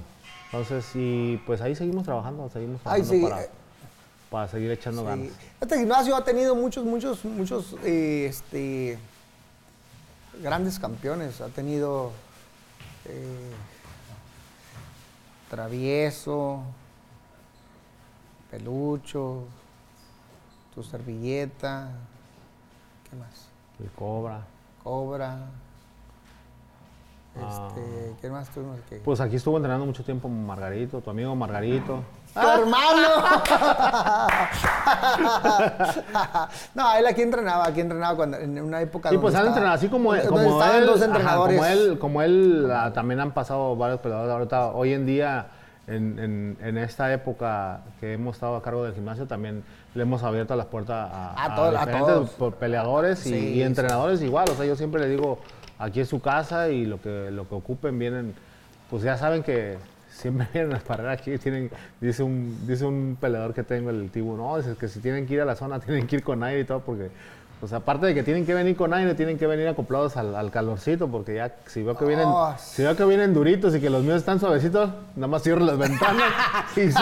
Entonces, y pues ahí seguimos trabajando, seguimos trabajando sí, para, eh, para seguir echando ganas. Este gimnasio ha tenido muchos, muchos, muchos eh, este, grandes campeones. Ha tenido eh, Travieso, Pelucho, Tu Servilleta, ¿qué más? El Cobra. Cobra. Ah. Este, ¿Qué más tuvimos aquí? Pues aquí estuvo entrenando mucho tiempo Margarito, tu amigo Margarito. ¡Tu hermano! <laughs> no, él aquí entrenaba, aquí entrenaba cuando, en una época Y pues han entrenado, así como, donde- como él, dos ajá, entrenadores. como él, como él ah, también han pasado varios peleadores. Ahorita, hoy en día, en, en- en esta época que hemos estado a cargo del gimnasio, también le hemos abierto las puertas a, A todo- a diferentes todos. peleadores y, Sí, y sí. entrenadores igual. O sea, yo siempre le digo, aquí es su casa y lo que, lo que ocupen vienen, pues ya saben que siempre vienen a parar aquí. Tienen, dice, un, dice un peleador que tengo, el Tibu, no, dice que si tienen que ir a la zona, <laughs> tienen que ir con aire y todo, porque, pues aparte de que tienen que venir con aire, tienen que venir acoplados al, al calorcito, porque ya si veo que vienen, Oh, si veo que vienen duritos y que los míos están suavecitos, nada más cierro las ventanas <laughs> y se,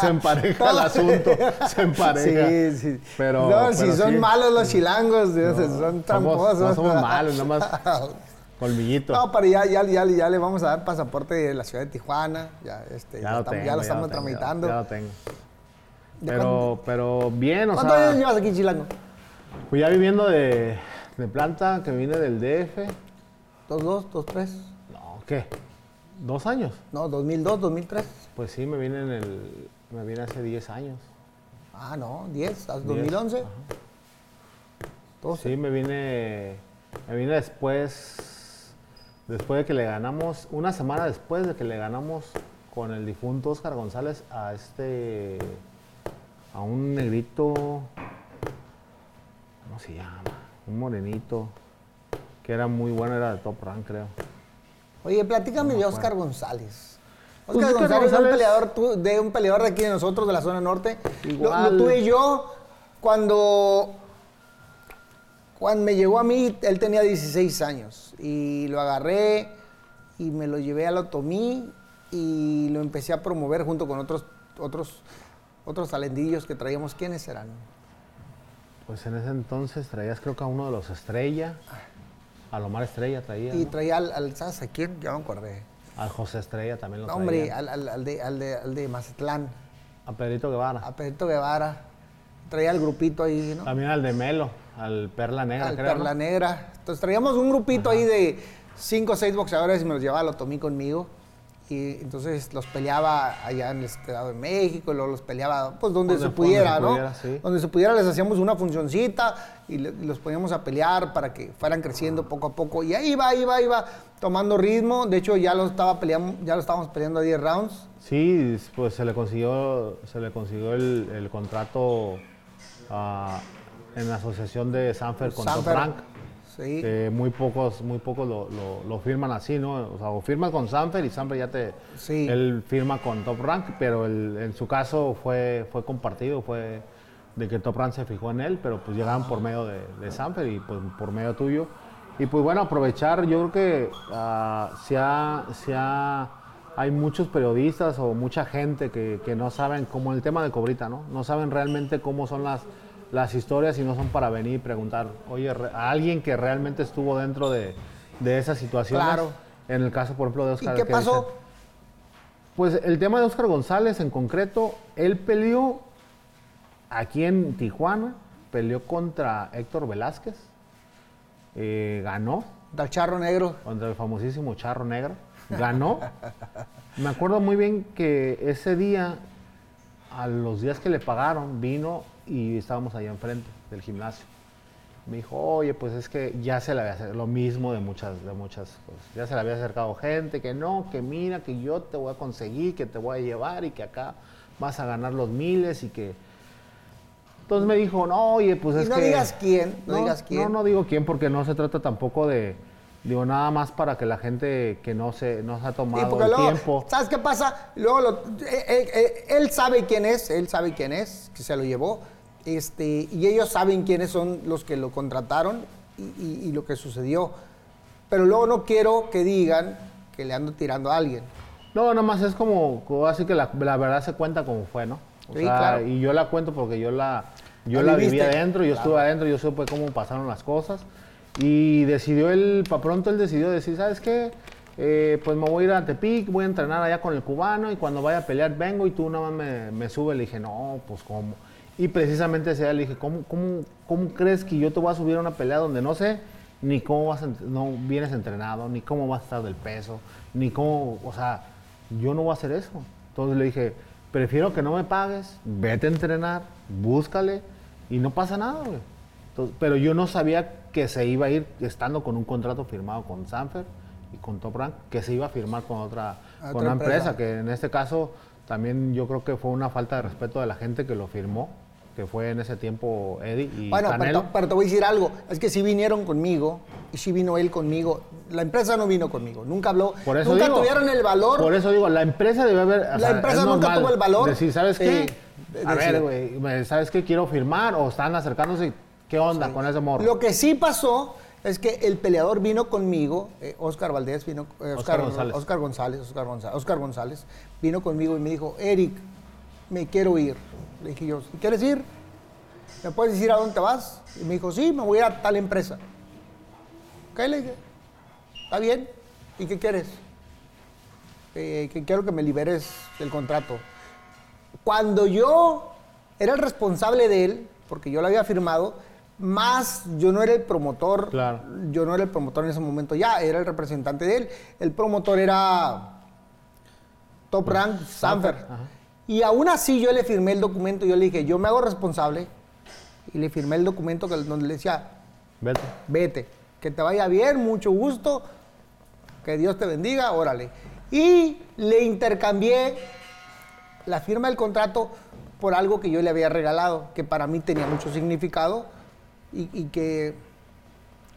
se empareja el asunto, <laughs> se empareja. Sí, sí. Pero, no, si son sí. malos los chilangos, Dios, son Somos- tramposos. no somos malos, nada más colmillito. No, pero ya, ya, ya, ya le vamos a dar pasaporte de la ciudad de Tijuana. Ya, este, ya, ya, lo estamos, tengo, ya lo estamos tengo, tramitando. Ya, lo tengo. ¿De Pero, pero bien, o ¿Cuántos sea, años llevas aquí, Chilango? pues ya viviendo de, de planta que vine del DF, ¿Dos, dos, dos, tres? no, ¿qué? ¿Dos años? No, 2002, 2003. Pues sí, me vine en el, me vine hace 10 años. Ah, no, 10, hasta 2011. 12. Sí, me vine, me vine después, después de que le ganamos, una semana después de que le ganamos con el difunto Oscar González a este, a un negrito, ¿cómo se llama? Un morenito, que era muy bueno, era de top rank, creo. Oye, platícame de Oscar González. Pues Oscar González es un peleador, tu- de un peleador de aquí de nosotros, de la zona norte. Lo- Lo, Igual. tuve yo cuando, cuando me llegó a mí, él tenía 16 años. Y lo agarré y me lo llevé al Otomí y lo empecé a promover junto con otros, otros, otros talendillos que traíamos. ¿Quiénes eran? Pues en ese entonces traías creo que a uno de los Estrella, a Lomar Estrella traía, Y ¿no? traía al, al ¿sabes a quién? Ya me acordé. al José Estrella también lo No, traía. hombre, al, al- al de, al, de, al de Mazatlán, A Pedrito Guevara. a Pedrito Guevara. Traía el grupito ahí, ¿no? También al de Melo, al Perla Negra, al creo. ¿no? Perla Negra. Entonces traíamos un grupito ahí de cinco o seis boxeadores y me los llevaba al Otomí conmigo. Y entonces los peleaba allá en el Estado de México, y luego los peleaba pues donde, Donde- se pudiera, donde ¿no? pudiera, sí. Donde se pudiera les hacíamos una funcioncita y, le- y los poníamos a pelear para que fueran creciendo poco a poco. Y ahí iba, iba, iba tomando ritmo. De hecho ya lo estaba peleando, ya lo estábamos peleando a 10 rounds. Sí, pues se le consiguió, se le consiguió el, el contrato ah, en la asociación de Sanfer con Top Rank. Sí. que muy pocos, muy pocos lo, lo- lo firman así, ¿no? O sea, o firmas con Sanfer y Sanfer ya te... Sí. Él firma con Top Rank, pero el- en su caso fue, fue compartido, fue de que Top Rank se fijó en él, pero pues llegaban por medio de, de Sanfer y pues por medio tuyo. Y pues bueno, aprovechar, yo creo que ah, se ha- se ha- hay muchos periodistas o mucha gente que, que no saben, como el tema de Cobrita, ¿no? No saben realmente cómo son las, las historias y no son para venir y preguntar, oye, a alguien que realmente estuvo dentro de, de esas situaciones. Claro. En el caso, por ejemplo, de ¿Y Oscar. qué que pasó? pues el tema de Oscar González en concreto, él peleó aquí en Tijuana, peleó contra Héctor Velázquez, eh, ganó Del charro negro. contra el famosísimo Charro Negro, ganó. Me acuerdo muy bien que ese día, a los días que le pagaron, vino y estábamos allá enfrente del gimnasio. Me dijo, oye, pues es que ya se le había acercado, lo mismo de muchas, de muchas cosas. Ya se le había acercado gente que no, que mira, que yo te voy a conseguir, que te voy a llevar y que acá vas a ganar los miles y que... Entonces me dijo, no, oye, pues Y es no que... digas quién, no digas quién. No, no digo quién porque no se trata tampoco de... Digo, nada más para que la gente que no se, no se ha Sí, tomado porque el luego, tiempo... ¿sabes qué pasa? Luego, lo- eh, eh, eh, él sabe quién es, él sabe quién es, que se lo llevó, este, y ellos saben quiénes son los que lo contrataron y, y- y lo que sucedió. Pero luego no quiero que digan que le ando tirando a alguien. No, nomás es como, así que la, la verdad se cuenta como fue, ¿no? O Sí, sea, claro. Y yo la cuento porque yo la, yo La la, viví adentro, yo estuve adentro, yo supe cómo pasaron las cosas. Y decidió él, para pronto él decidió decir, ¿sabes qué? Eh, pues me voy a ir a Tepic, voy a entrenar allá con el cubano y cuando vaya a pelear vengo y tú nada más me, me sube. Le dije, no, pues cómo. Y precisamente ese día le dije, ¿cómo, cómo, ¿cómo crees que yo te voy a subir a una pelea donde no sé ni cómo vas a no vienes entrenado, ni cómo vas a estar del peso, ni cómo, o sea, yo no voy a hacer eso. Entonces le dije, prefiero que no me pagues, vete a entrenar, búscale y no pasa nada, güey. Pero yo no sabía que se iba a ir estando con un contrato firmado con Sanfer y con Top Rank, que se iba a firmar con otra, Otra con una empresa, empresa. que en este caso también yo creo que fue una falta de respeto de la gente que lo firmó, que fue en ese tiempo Eddie y Bueno, pero, Canelo. pero te voy a decir algo. Es que sí vinieron conmigo y sí vino él conmigo. La empresa no vino conmigo. Nunca habló. Por eso nunca digo, tuvieron el valor. Por eso digo, la empresa debe haber. La sea, empresa es nunca tuvo el valor, Decir, ¿sabes qué? eh, a decir- ver, güey, ¿sabes qué? Quiero firmar o están acercándose. ¿Qué onda con ese morro? Lo que sí pasó es que el peleador vino conmigo, eh, Oscar Valdés vino, eh, Oscar Oscar, González. Oscar González, Oscar González, Oscar González, vino conmigo y me dijo, Eric, me quiero ir. Le dije yo, "¿Sí ¿quieres ir? ¿Me puedes decir a dónde vas? Y me dijo, sí, me voy a tal empresa. Ok, le dije, está bien. ¿Y qué quieres? "Eh, que quiero que me liberes del contrato. Cuando yo era el responsable de él, porque yo lo había firmado, más yo no era el promotor, Claro. yo no era el promotor en ese momento ya, era el representante de él. El promotor era Top Rank Sanfer. ajá. Y aún así yo le firmé el documento, yo le dije, yo me hago responsable, y le firmé el documento que, donde le decía, Vete. vete, que te vaya bien, mucho gusto, que Dios te bendiga, órale. Y le intercambié la firma del contrato por algo que yo le había regalado, que para mí tenía mucho significado y, y que,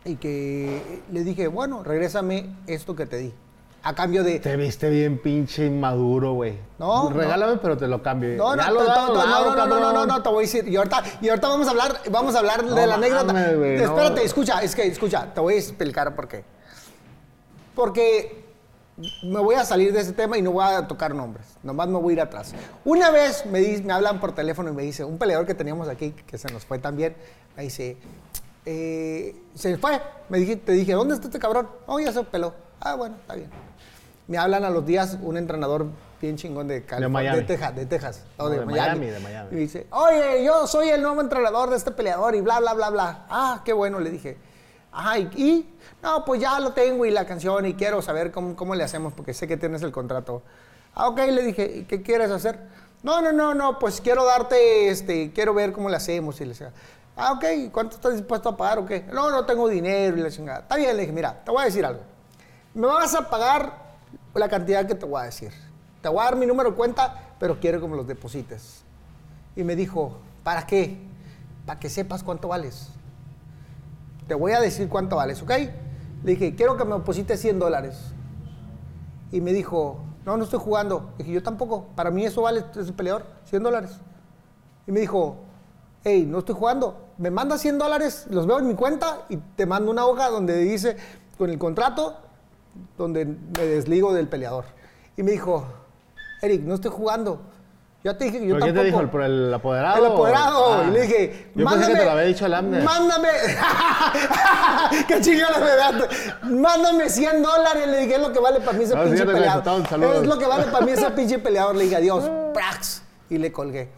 y que le dije, bueno, regrésame esto que te di. A cambio de... Te viste bien pinche inmaduro, güey. No, Regálame, pero te lo cambio. No, no, dado, dado, no, no, no, no, no, cabrón. no, te voy a decir. Y ahorita, y ahorita vamos a hablar, vamos a hablar No de la anécdota. no. Espérate, escucha, es que, escucha, te voy a explicar por qué. Porque me voy a salir de ese tema y no voy a tocar nombres. Nomás me voy a ir atrás. Una vez me, di- me hablan por teléfono y me dice, un peleador que teníamos aquí, que se nos fue también, me dice, eh, se fue. Me dije, te dije, ¿dónde está este cabrón? Oh, ya se peló. Ah, bueno, está bien. Me hablan a los días un entrenador bien chingón de California, Miami. de Texas, de Texas, no, de, de Miami. Miami, de Miami. Y dice, oye, yo soy el nuevo entrenador de este peleador y bla, bla, bla, bla. Ah, qué bueno, le dije. Ajá, y, y? no, pues ya lo tengo y la canción y quiero saber cómo, cómo le hacemos porque sé que tienes el contrato. Ah, ok, le dije, ¿y qué quieres hacer? No, no, no, no, pues quiero darte, este, quiero ver cómo le hacemos. Y le decía, ah, ok, ¿y ¿cuánto estás dispuesto a pagar o qué? No, no tengo dinero y la chingada. Está bien, le dije, mira, te voy a decir algo. Me vas a pagar la cantidad que te voy a decir. Te voy a dar mi número de cuenta, pero quiero que me los deposites. Y me dijo, ¿para qué? Para que sepas cuánto vales. Te voy a decir cuánto vales, ¿ok? Le dije, quiero que me deposites 100 dólares. Y me dijo, no, no estoy jugando. Le dije, yo tampoco. Para mí eso vale, ese peleador, 100 dólares. Y me dijo, hey, no estoy jugando. Me manda 100 dólares, los veo en mi cuenta y te mando una hoja donde dice, con el contrato, donde me desligo del peleador. Y me dijo, Eric, no estoy jugando. Yo te dije que yo ¿Pero tampoco. te dijo? ¿El, el apoderado? El apoderado. Ah. y le dije, Yo pensé que te lo había dicho el Amner. Mándame. <laughs> ¡Qué chingada me da! Mándame 100 dólares. Le dije, es lo que vale para mí ese No, pinche peleador. saludos. Es lo que vale para mí ese <laughs> pinche peleador. Le dije, adiós. ¡Prax! Y le colgué.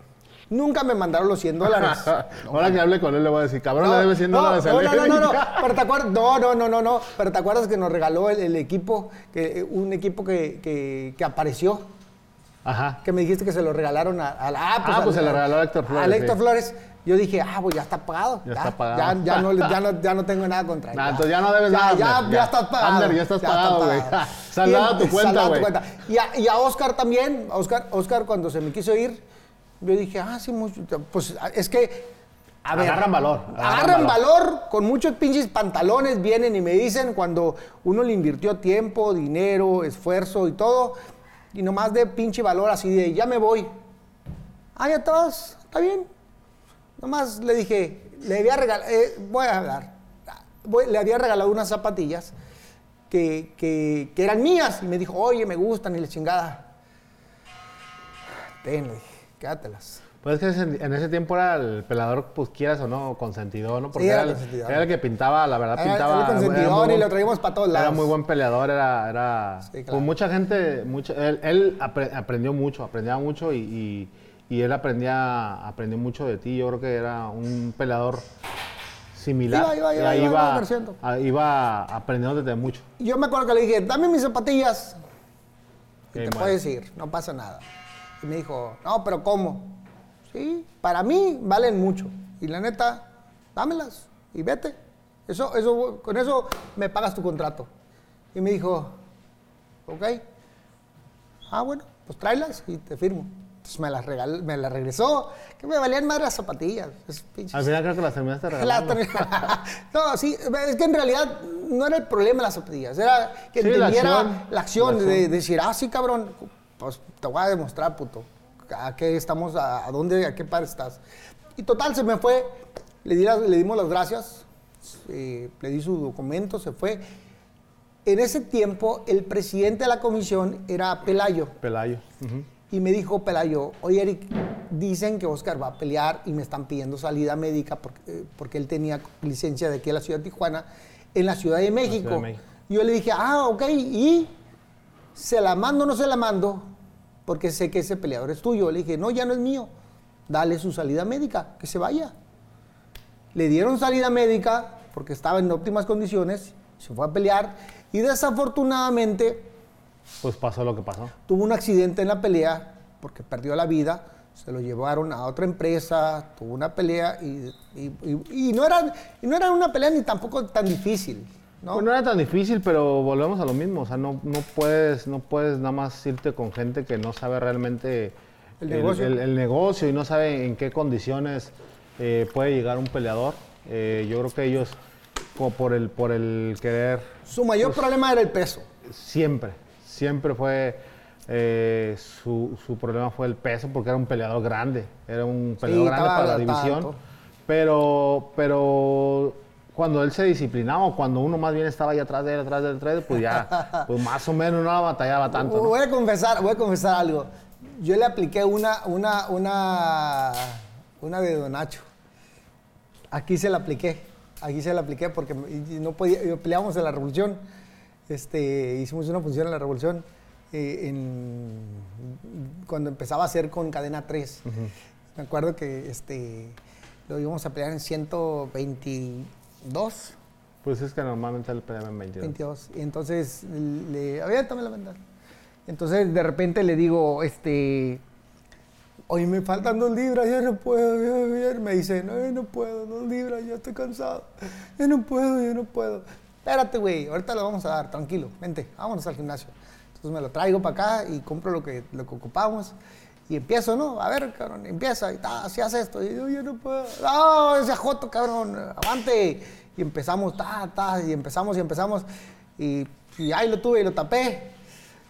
Nunca me mandaron los 100 dólares. <laughs> Ahora que hable con él le voy a decir, cabrón, le debe 100 no, dólares a no, no, no, no, no, pero te acuerdas, no, no, no, no, no, pero te acuerdas que nos regaló el, el equipo, que, un equipo que, que, que apareció, Ajá. que me dijiste que se lo regalaron a, a la- Ah, pues al- se lo regaló a Héctor Flores, A Héctor sí. Flores. Yo dije, ah, pues ya está pagado. Ya está pagado. Ya, ya no, ya, no, ya no tengo nada contra <laughs> él. Nah, entonces ya no debes nada, Ya, ya estás pagado. Abner, ya estás pagado, güey. pagado. <laughs> Saldado a tu cuenta, güey. cuenta. Y a, y a Oscar también, Oscar, Oscar cuando se me quiso ir, yo dije, ah, sí, mucho, pues es que, a ver. Agarran valor, agarran Agarran valor. con muchos pinches pantalones, vienen y me dicen cuando uno le invirtió tiempo, dinero, esfuerzo y todo, y nomás de pinche valor así de, ya me voy. Ah, ya te vas, está bien. Nomás le dije, le había regalado, voy a hablar, le había regalado unas zapatillas que, que- que eran mías. Y me dijo, oye, me gustan y la chingada. Ten, le dije, quédatelas. Pues es que en ese tiempo era el pelador, pues quieras o no, consentidor, ¿no? Porque Sí, era era, el, consentidor. era el que pintaba, la verdad, Era- pintaba. era el consentidor muy y buen- lo traíamos para todos Era lados. muy buen peleador, era. era Sí, pues claro. mucha gente, mucha, él, él apre- aprendió mucho, aprendía mucho y, y- y él aprendía, aprendió mucho de ti. Yo creo que era un peleador similar. Iba, iba, iba, iba, iba, aprendiendo desde mucho. Yo me acuerdo que le dije, dame mis zapatillas. Y Qué te mal. puedes ir, no pasa nada. Y me dijo, no, pero ¿cómo? Para mí valen mucho. Y la neta, dámelas y vete. Eso, eso, con eso me pagas tu contrato. Y me dijo, ok. Ah, bueno, pues tráelas y te firmo. Entonces me las, regal, me las regresó. Que me valían más las zapatillas. Al final creo que las terminaste <laughs> la regalando. <laughs> no, sí, es que en realidad no era el problema las zapatillas, era que Sí, la entendiera acción, la acción, la de, acción. de decir, ah, sí, cabrón, pues te voy a demostrar, puto, a qué estamos, a, dónde, a qué par estás. Y total, se me fue, le, di las- le dimos las gracias, eh, le di su documento, se fue. En ese tiempo, el presidente de la comisión era Pelayo. Pelayo. ujú. Y me dijo Pelayo, oye Eric, dicen que Oscar va a pelear y me están pidiendo salida médica porque, eh, porque él tenía licencia de aquí a la ciudad de Tijuana, en la Ciudad de México. de México. Yo le dije, ah, ok, ¿y se la mando o no se la mando? Porque sé que ese peleador es tuyo. Le dije, no, ya no es mío. Dale su salida médica, que se vaya. Le dieron salida médica porque estaba en óptimas condiciones, se fue a pelear y desafortunadamente Pues pasó lo que pasó. tuvo un accidente en la pelea porque perdió la vida, se lo llevaron a otra empresa, tuvo una pelea y, y- y- y no, era, y no era una pelea ni tampoco tan difícil. ¿No? Pues no era tan difícil, pero volvemos a lo mismo. O sea, no, no, puedes, no puedes nada más irte con gente que no sabe realmente El negocio. el- el negocio y no sabe en qué condiciones eh, puede llegar un peleador. Eh, yo creo que ellos, como por el, por el querer, Su mayor Pues problema era el peso. siempre, siempre fue, eh, su, su problema fue el peso porque era un peleador grande, era un peleador grande para la tanto. división. Pero, pero cuando él se disciplinaba o cuando uno más bien estaba ahí atrás de él, atrás de él, atrás de él, pues ya, <laughs> pues más o menos no la batallaba tanto. ¿no? Voy a confesar, voy a confesar algo. Yo le apliqué una, una, una, una de Don Nacho. Aquí se la apliqué. Aquí se la apliqué porque no podía, yo peleábamos en la revolución. Este, hicimos una función en la revolución eh, en- cuando empezaba a hacer con cadena 3. Me acuerdo que este, lo íbamos a pelear en 122. Pues es que normalmente peleaba en 22. 22. Y entonces le aviéntame la ventana. Entonces de repente le digo, este, oye, me faltan dos libras, ya no puedo, ya, ya". Me dice, no, ya no puedo, dos libras, ya estoy cansado. Ya no puedo, ya no puedo. Espérate, güey, ahorita lo vamos a dar, tranquilo, vente, vámonos al gimnasio. Entonces me lo traigo para acá y compro lo que, lo que ocupamos. Y empiezo, ¿no? A ver, cabrón, empieza, y ta, si hace esto, y yo, yo no puedo. No, ese joto, cabrón, avante. Y empezamos, ta, ta, y empezamos, y empezamos. Y, y ahí lo tuve y lo tapé.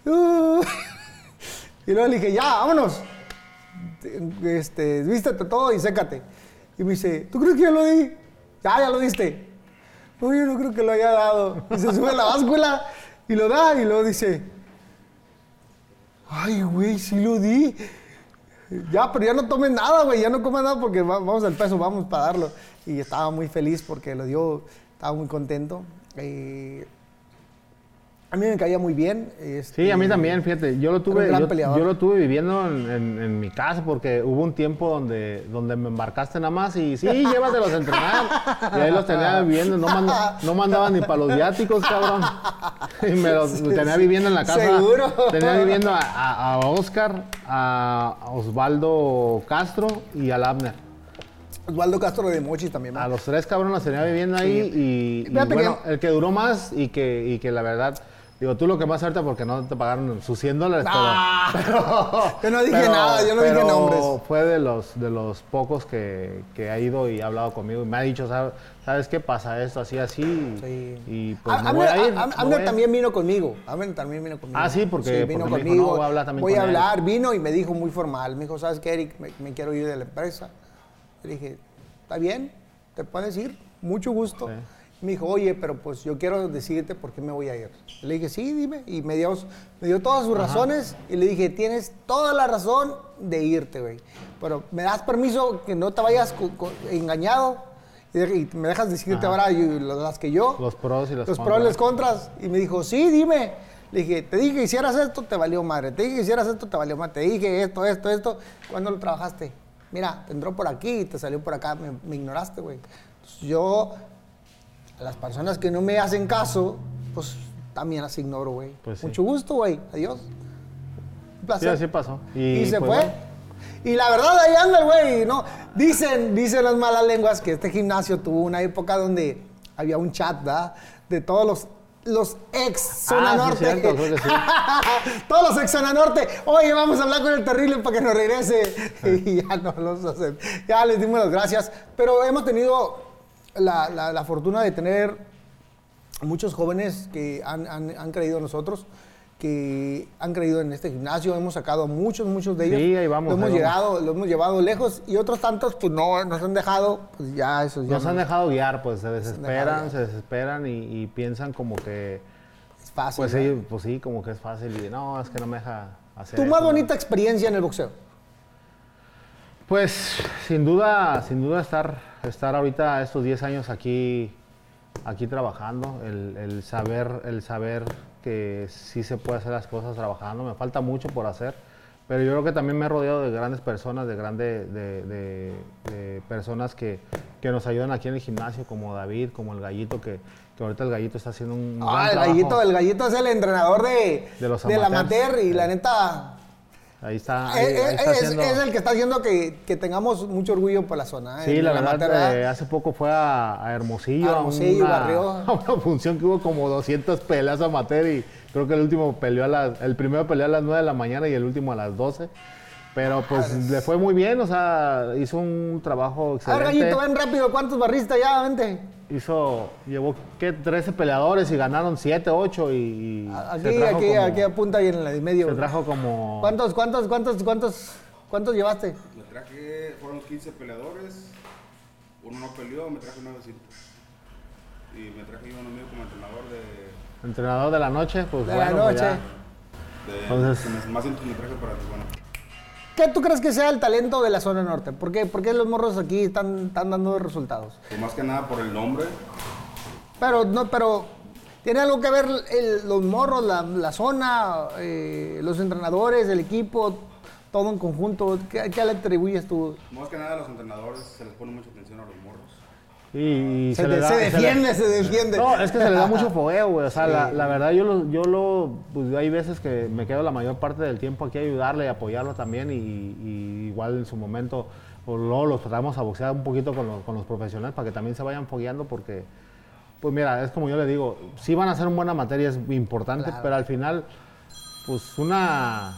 <laughs> Y luego le dije, ya, vámonos. Este, vístete todo y sécate. Y me dice, ¿tú crees que ya lo di? Ya, ya lo diste. No, yo no creo que lo haya dado. Y se sube a la báscula y lo da y luego dice, ay, güey, sí lo di. Ya, pero ya no tomes nada, güey, ya no comas nada porque va- vamos al peso, vamos para darlo. Y estaba muy feliz porque lo dio, estaba muy contento. Eh, a mí me caía muy bien. este, Sí, a mí también, fíjate, yo lo tuve, yo, lo tuve viviendo en, en- en mi casa porque hubo un tiempo donde, donde me embarcaste nada más y sí, <laughs> llévatelos a entrenar. Y ahí los tenía viviendo, no, manda- no mandaban ni para los viáticos, cabrón. Y me los tenía viviendo en la casa. Seguro. Tenía viviendo a, a- a Oscar, a Osvaldo Castro y al Abner. Osvaldo Castro de Mochis también. A ¿verdad? los tres cabrones los tenía viviendo ahí y, bueno, que- el que duró más y que, y que la verdad, digo, tú lo que más ahorita porque no te pagaron sus 100 dólares, pero- Ah, <laughs> yo no dije pero- nada, yo no dije pero nombres. Fue de los, de los pocos que, que ha ido y ha hablado conmigo y me ha dicho, "¿Sabes- ¿sabes qué pasa esto así, así? Sí. Y pues me voy a ir. a- me Abner voy a ir". también vino conmigo. Abner también vino conmigo. Ah, sí, porque- vino porque me dijo, conmigo. "No, voy a hablar también Voy con a él". hablar, vino y me dijo muy formal. Me dijo, ¿sabes qué, Eric? Me, me quiero ir de la empresa. Le dije, está bien, te puedes ir, mucho gusto. Me dijo, oye, pero pues yo quiero decirte por qué me voy a ir. Le dije, sí, dime. Y me dio, me dio todas sus razones y le dije, tienes toda la razón de irte, güey. Pero me das permiso que no te vayas engañado y, y me dejas decirte ahora yo- las que yo. Los pros y los Los contras. pros y los contras. Y me dijo, sí, dime. Le dije, te dije que hicieras esto, te valió madre. Te dije que hicieras esto, te valió madre. Te dije esto, esto, esto. ¿Cuándo lo trabajaste? Mira, te entró por aquí y te salió por acá. Me, me ignoraste, güey. Yo, a las personas que no me hacen caso, pues también las ignoro, güey. Pues sí. Mucho gusto, güey. Adiós. Un Sí, placer. así pasó. Y, se pues, fue. bueno, Y la verdad, ahí anda el güey, ¿no? Dicen, dicen las malas lenguas que este gimnasio tuvo una época donde había un chat, ¿verdad? De todos los, los ex Zona Ah, sí, Norte. cierto, creo que sí. <laughs> todos los ex Zona Norte. Oye, vamos a hablar con el terrible para que nos regrese. Ah. <laughs> y ya no los hacen. Ya les dimos las gracias. Pero hemos tenido la, la- la fortuna de tener muchos jóvenes que han, han- han creído en nosotros, que han creído en este gimnasio. Hemos sacado a muchos, muchos de ellos. Sí, ahí vamos, Lo hemos, ahí vamos. llegado, lo hemos llevado lejos y otros tantos, pues no, nos han dejado, pues ya eso ya Nos han dejado guiar, pues se desesperan, se desesperan y, y piensan como que, es fácil. pues ¿no? ellos, pues sí, como que es fácil y no, es que no me deja hacer Tu más eso, ¿no? bonita experiencia en el boxeo. Pues sin duda, sin duda estar, estar ahorita estos 10 años aquí, aquí trabajando, el, el saber, el saber que sí se puede hacer las cosas trabajando, me falta mucho por hacer, pero yo creo que también me he rodeado de grandes personas, de grandes, de, de- de personas que, que nos ayudan aquí en el gimnasio, como David, como el Gallito, que, que ahorita el Gallito está haciendo un gran Ah, el trabajo. gallito, el gallito es el entrenador de, De los amateurs. amateur y la neta Ahí está, ahí- es, ahí está es- haciendo- es el que está haciendo que, que tengamos mucho orgullo por la zona. ¿eh? Sí, la amateur, verdad, eh, hace poco fue a, a Hermosillo, A Hermosillo, a, una, barrió. a <laughs> una función que hubo como 200 peleas amateur y creo que el último peleó a las, el primero peleó a las 9 de la mañana y el último a las 12. Pero pues le fue muy bien, o sea, hizo un trabajo A ver, excelente. gallito, ven rápido, ¿cuántos barristas ya? Vente. Hizo, llevó, ¿qué? 13 peleadores y ganaron 7, 8 y, y Aquí, se trajo aquí, como, aquí apunta ahí en el medio. se trajo como... ¿Cuántos, cuántos, cuántos, cuántos, cuántos llevaste? Me traje, fueron 15 peleadores, uno no peleó, me traje 9 cintas. Y me traje uno mío como entrenador de... Entrenador de la noche, pues De la pues noche. ya. de Entonces- que me- más cintas me traje para Tijuana. ¿Qué tú crees que sea el talento de la zona norte? ¿Por qué, por qué los morros aquí están, están dando resultados? Pues más que nada por el nombre, Pero, no, pero ¿tiene algo que ver el- los morros, la, la zona, eh, los entrenadores, el equipo, todo en conjunto? ¿Qué, qué le atribuyes tú? más que nada a los entrenadores se les pone mucha atención a los morros. Y, y Se, le de- da- se le- defiende, se defiende. No, es que se le da mucho fogueo, güey. O sea, la, la verdad, yo lo, yo lo, pues hay veces que me quedo la mayor parte del tiempo aquí a ayudarle y apoyarlo también. Y, y igual en su momento, pues luego los tratamos a boxear un poquito con los, con los profesionales para que también se vayan fogueando porque, pues mira, es como yo le digo, sí van a ser una buena materia, es importante, Claro. pero al final, pues una,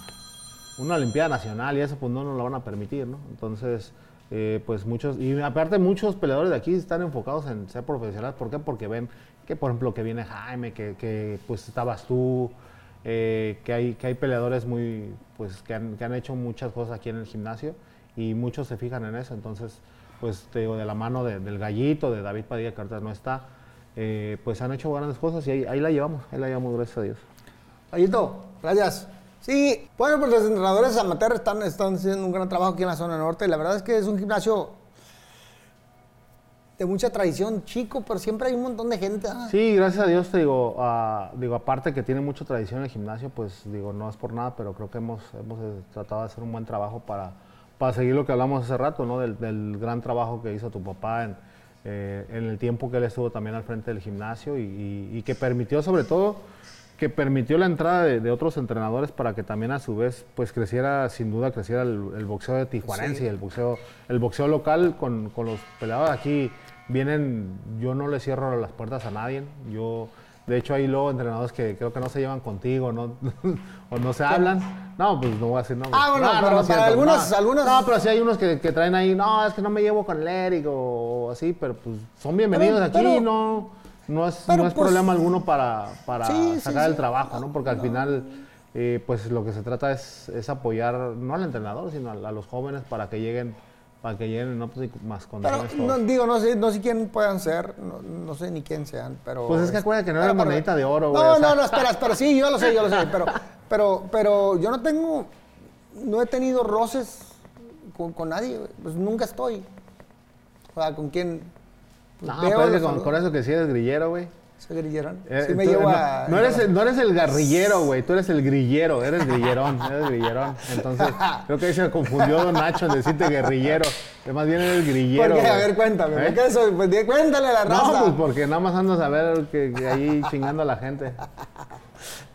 una Olimpiada Nacional y eso, pues no nos lo van a permitir, ¿no? Entonces, eh, pues muchos, y aparte muchos peleadores de aquí están enfocados en ser profesionales. ¿Por qué? Porque ven que, por ejemplo, que viene Jaime, que, que, pues estabas tú, eh, que, hay, que hay peleadores muy, pues que han, que han hecho muchas cosas aquí en el gimnasio y muchos se fijan en eso. Entonces, pues de la mano de- del gallito, de David Padilla, que ahorita no está, eh, pues han hecho grandes cosas y ahí, la llevamos, ahí la llevamos, gracias a Dios. Ayito, gracias. Sí, bueno, pues los entrenadores amateur están, están haciendo un gran trabajo aquí en la zona norte. La verdad es que es un gimnasio de mucha tradición, chico, pero siempre hay un montón de gente. ah. Sí, gracias a Dios, te digo, ah, digo, aparte que tiene mucha tradición el gimnasio, pues digo, no es por nada, pero creo que hemos, hemos eh, tratado de hacer un buen trabajo para, para seguir lo que hablamos hace rato, ¿no? Del, gran trabajo que hizo tu papá en, eh, en el tiempo que él estuvo también al frente del gimnasio y que permitió sobre todo, que permitió la entrada de, de otros entrenadores para que también a su vez pues creciera, sin duda creciera el, el boxeo de tijuanense Sí. y el boxeo, el boxeo local con, con los peleadores aquí vienen, yo no le cierro las puertas a nadie, yo de hecho hay luego entrenadores que creo que no se llevan contigo no, <laughs> o no se hablan, no pues no voy a decir no. Ah, bueno, no, no, pero no para algunos- no. algunos- No, pero sí hay unos que, que traen ahí, no, es que no me llevo con el Eric o así, pero pues son bienvenidos Pero- aquí, pero- no, no es, pero, no es pues, problema alguno para, para Sí, sacar sí. el trabajo, ¿no? Porque al final, eh, pues lo que se trata es, es apoyar, no al entrenador, sino a, a los jóvenes para que lleguen para que lleguen en óptimas Pero condiciones. no, todos. digo, no sé, no sé quién puedan ser, no, no sé ni quién sean, pero... Pues es que acuérdate que no pero- era pero- monedita de oro, güey, No, o sea. no, no, espera, espera, sí, yo lo sé, yo lo sé, pero, pero, pero yo no tengo, no he tenido roces con, con nadie, pues nunca estoy. O sea, con quién... pues, No, los con, con eso que sí eres grillero, güey. ¿Se grilleron? Eh, sí me tú- llevo no, a... no eres el, no eres el garrillero, <laughs> güey. Tú eres el grillero. Eres grillerón. Eres grillerón. Entonces, <laughs> creo que ahí se confundió Don Nacho en decirte guerrillero. Que más bien eres grillero. ¿Por qué? A ver, cuéntame, ¿Eh? ¿por qué eso? Pues, di- cuéntale a la raza. No, pues porque nada más andas a ver que, que ahí chingando a la gente. <laughs>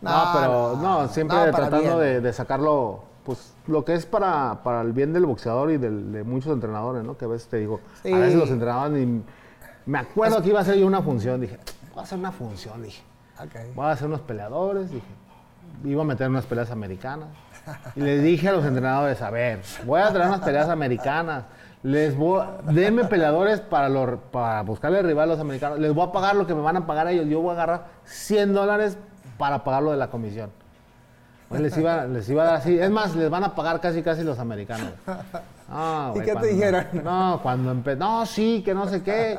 No, No, pero no, siempre tratando de, de sacarlo, pues lo que es para, para el bien del boxeador y del- de muchos entrenadores, ¿no? Que a veces te digo, Sí. a veces los entrenadores ni... Me acuerdo que iba a hacer yo una función, dije, voy a hacer una función, dije. Ok. Voy a hacer unos peleadores, dije. Iba a meter unas peleas americanas. Y les dije a los entrenadores, a ver, voy a traer unas peleas americanas. Les voy, denme peleadores para, los, para buscarle rival a los americanos. Les voy a pagar lo que me van a pagar a ellos. Yo voy a agarrar 100 dólares para pagar lo de la comisión. Pues les iba, les iba a dar así. Es más, les van a pagar casi casi los americanos. Ah, ¿Y qué te dijeron? No, cuando empezó, no, sí, que no sé qué.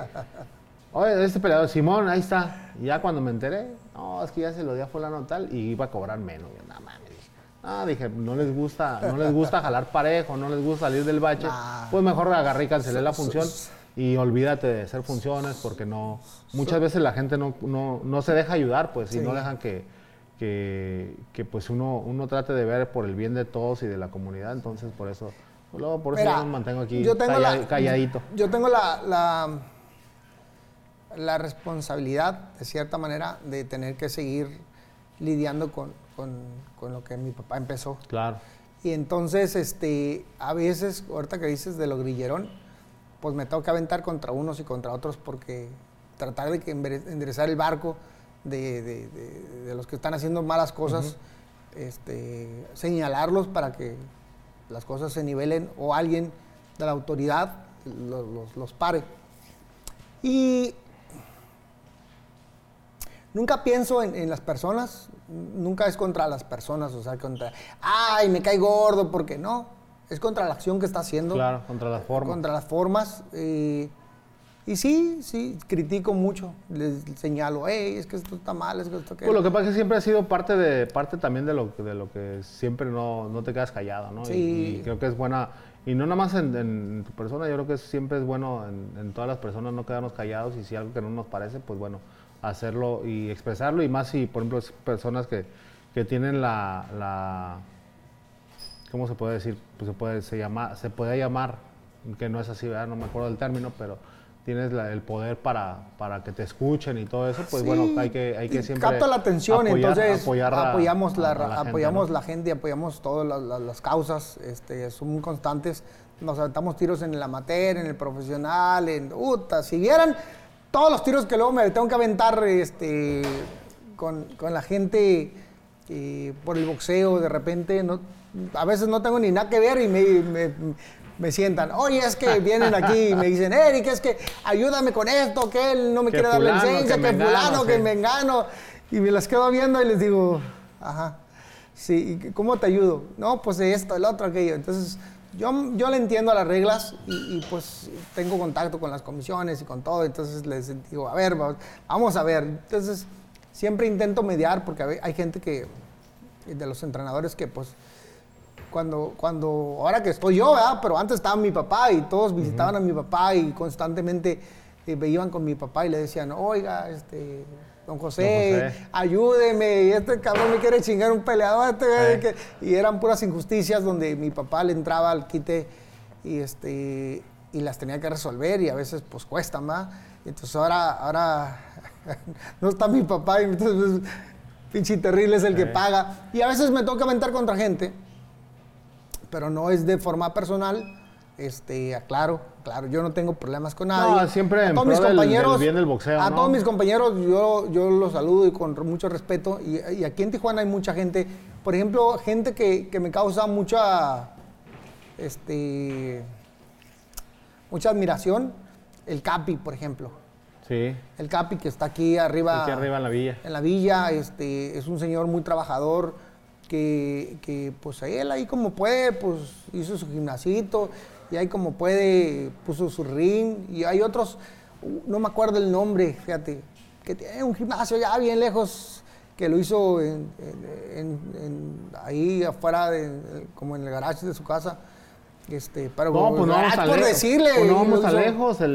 Oye, este peleador, Simón, ahí está. Y ya cuando me enteré, no, es que ya se lo di a fulano tal y iba a cobrar menos. Yo, No mames, dije. Ah, dije, no les gusta, no les gusta jalar parejo, no les gusta salir del bache. Nah. Pues mejor agarré y cancelé la función y olvídate de hacer funciones porque no, muchas veces la gente no, no, no se deja ayudar, pues, y no dejan que, que, que, pues uno, uno trate de ver por el bien de todos y de la comunidad. Entonces, por eso, luego por eso yo me mantengo aquí yo tengo la- calladito. Yo tengo la, la, la responsabilidad, de cierta manera, de tener que seguir lidiando con, con- con lo que mi papá empezó. Claro. Y entonces, este, a veces, ahorita que dices de lo grillerón, pues me tengo que aventar contra unos y contra otros porque tratar de que enderezar el barco de, de- de- de los que están haciendo malas cosas, este, señalarlos para que las cosas se nivelen o alguien de la autoridad los, los- los pare. Y nunca pienso en, en las personas, nunca es contra las personas, o sea, contra, ay, me cae gordo, porque no, es contra la acción que está haciendo. Claro, contra las formas. Contra las formas. eh, y sí, sí, critico mucho, les señalo, hey, es que esto está mal, es que esto que... Pues lo que pasa es que siempre ha sido parte de parte también de lo, de lo que siempre no, no te quedas callado, ¿no? Y- Sí. Y, creo que es buena, y no nada más en, en tu persona, yo creo que siempre es bueno en, en todas las personas no quedarnos callados y si algo que no nos parece, pues bueno, hacerlo y expresarlo y más si, por ejemplo, es personas que, que tienen la, la, ¿cómo se puede decir? Pues se puede, se llama, se puede llamar, que no es así, ¿verdad? No me acuerdo del término, pero tienes la- el poder para, para que te escuchen y todo eso, pues Sí, bueno, hay que, hay que siempre capta la atención, apoyar- entonces apoyar a- apoyamos, la, a- gente, apoyamos ¿no? la gente, apoyamos todas las, las- las causas, este, son muy constantes. Nos aventamos tiros en el amateur, en el profesional, en uta, si vieran todos los tiros que luego me tengo que aventar este, con, con la gente eh, por el boxeo, de repente, no, a veces no tengo ni nada que ver y me, me- me sientan, oye, es que vienen aquí y me dicen, Eric, es que ayúdame con esto, que él no me Que quiere dar la licencia, que que, fulano, que me engano. Y me las quedo viendo y les digo, ajá, sí, ¿y ¿cómo te ayudo? No, pues esto, el otro, aquello. Entonces, yo, yo le entiendo a las reglas y, y, pues tengo contacto con las comisiones y con todo. Entonces les digo, a ver, va- vamos a ver. Entonces, siempre intento mediar porque hay gente que, de los entrenadores que pues cuando, cuando, ahora que estoy yo, ¿verdad? Pero antes estaba mi papá y todos visitaban a mi papá y constantemente eh, me iban con mi papá y le decían, oiga, este, don José, Don José. ayúdeme, y este cabrón me quiere chingar un peleador, este, Eh. y eran puras injusticias donde mi papá le entraba al quite y, este, y las tenía que resolver y a veces pues cuestan, ¿va? Y Entonces ahora, ahora <laughs> no está mi papá y entonces pues, pinche terrible es el que paga. Y a veces me toca aventar contra gente pero no es de forma personal. Este, aclaro, claro, yo no tengo problemas con nadie. No, siempre A todos mis pro del- del compañeros, bien del boxeo, A ¿no? todos mis compañeros yo, yo los saludo y con mucho respeto. Y, y aquí en Tijuana hay mucha gente, por ejemplo, gente que, que me causa mucha, este, mucha admiración. El Capi, por ejemplo. Sí, El Capi que está aquí arriba. aquí arriba en la villa. En la villa, este, es un señor muy trabajador que, que, pues él ahí como puede, pues hizo su gimnasito y ahí como puede puso su ring y hay otros, no me acuerdo el nombre, fíjate, que tiene un gimnasio ya bien lejos que lo hizo en- en- ahí afuera, de- como en el garage de su casa. Este, pero No, pues no vamos a lejos. decirle. Pues no vamos a hizo lejos, el,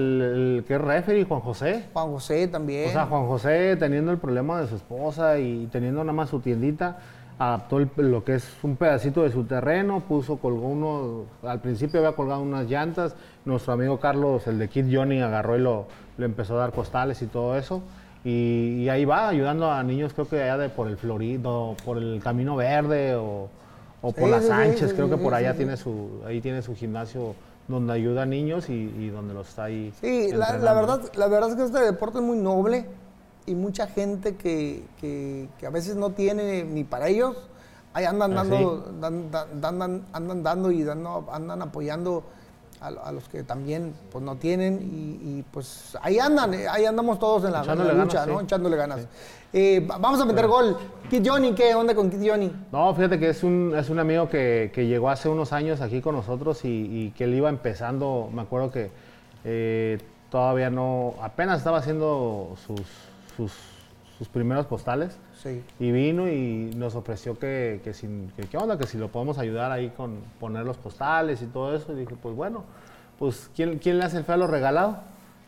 el que es referee, Juan José. Juan José también. O sea, Juan José teniendo el problema de su esposa y teniendo nada más su tiendita, adaptó el- lo que es un pedacito de su terreno, puso, colgó uno, al principio había colgado unas llantas, nuestro amigo Carlos, el de Kid Johnny, agarró y lo, le empezó a dar costales y todo eso. Y, y ahí va, ayudando a niños, creo que allá de por el Florido, por el Camino Verde o, o por Sí, las sí, Sánchez, sí, creo que por allá tiene su, ahí tiene su gimnasio donde ayuda a niños y, y donde los está ahí. Sí, la, la verdad, la verdad es que este deporte es muy noble y mucha gente que, que- que a veces no tiene ni para ellos, ahí andan Ah, dando, dan- dan- dan- andan dando y dando, andan apoyando a, a los que también pues, no tienen y, y, pues ahí andan, eh, ahí andamos todos en la, en la Echándole lucha, ganas, ¿no? sí. Echándole ganas. Eh, va- vamos a meter gol. Kid Johnny, ¿qué onda con Kid Johnny? No, fíjate que es un, es un amigo que, que llegó hace unos años aquí con nosotros y, y que él iba empezando, me acuerdo que eh, todavía no, apenas estaba haciendo sus, sus, sus primeros postales Sí. y vino y nos ofreció que, que, sin- que qué onda, que si lo podemos ayudar ahí con poner los postales y todo eso. Y dije, pues bueno, pues ¿quién, quién le hace el feo a lo regalado?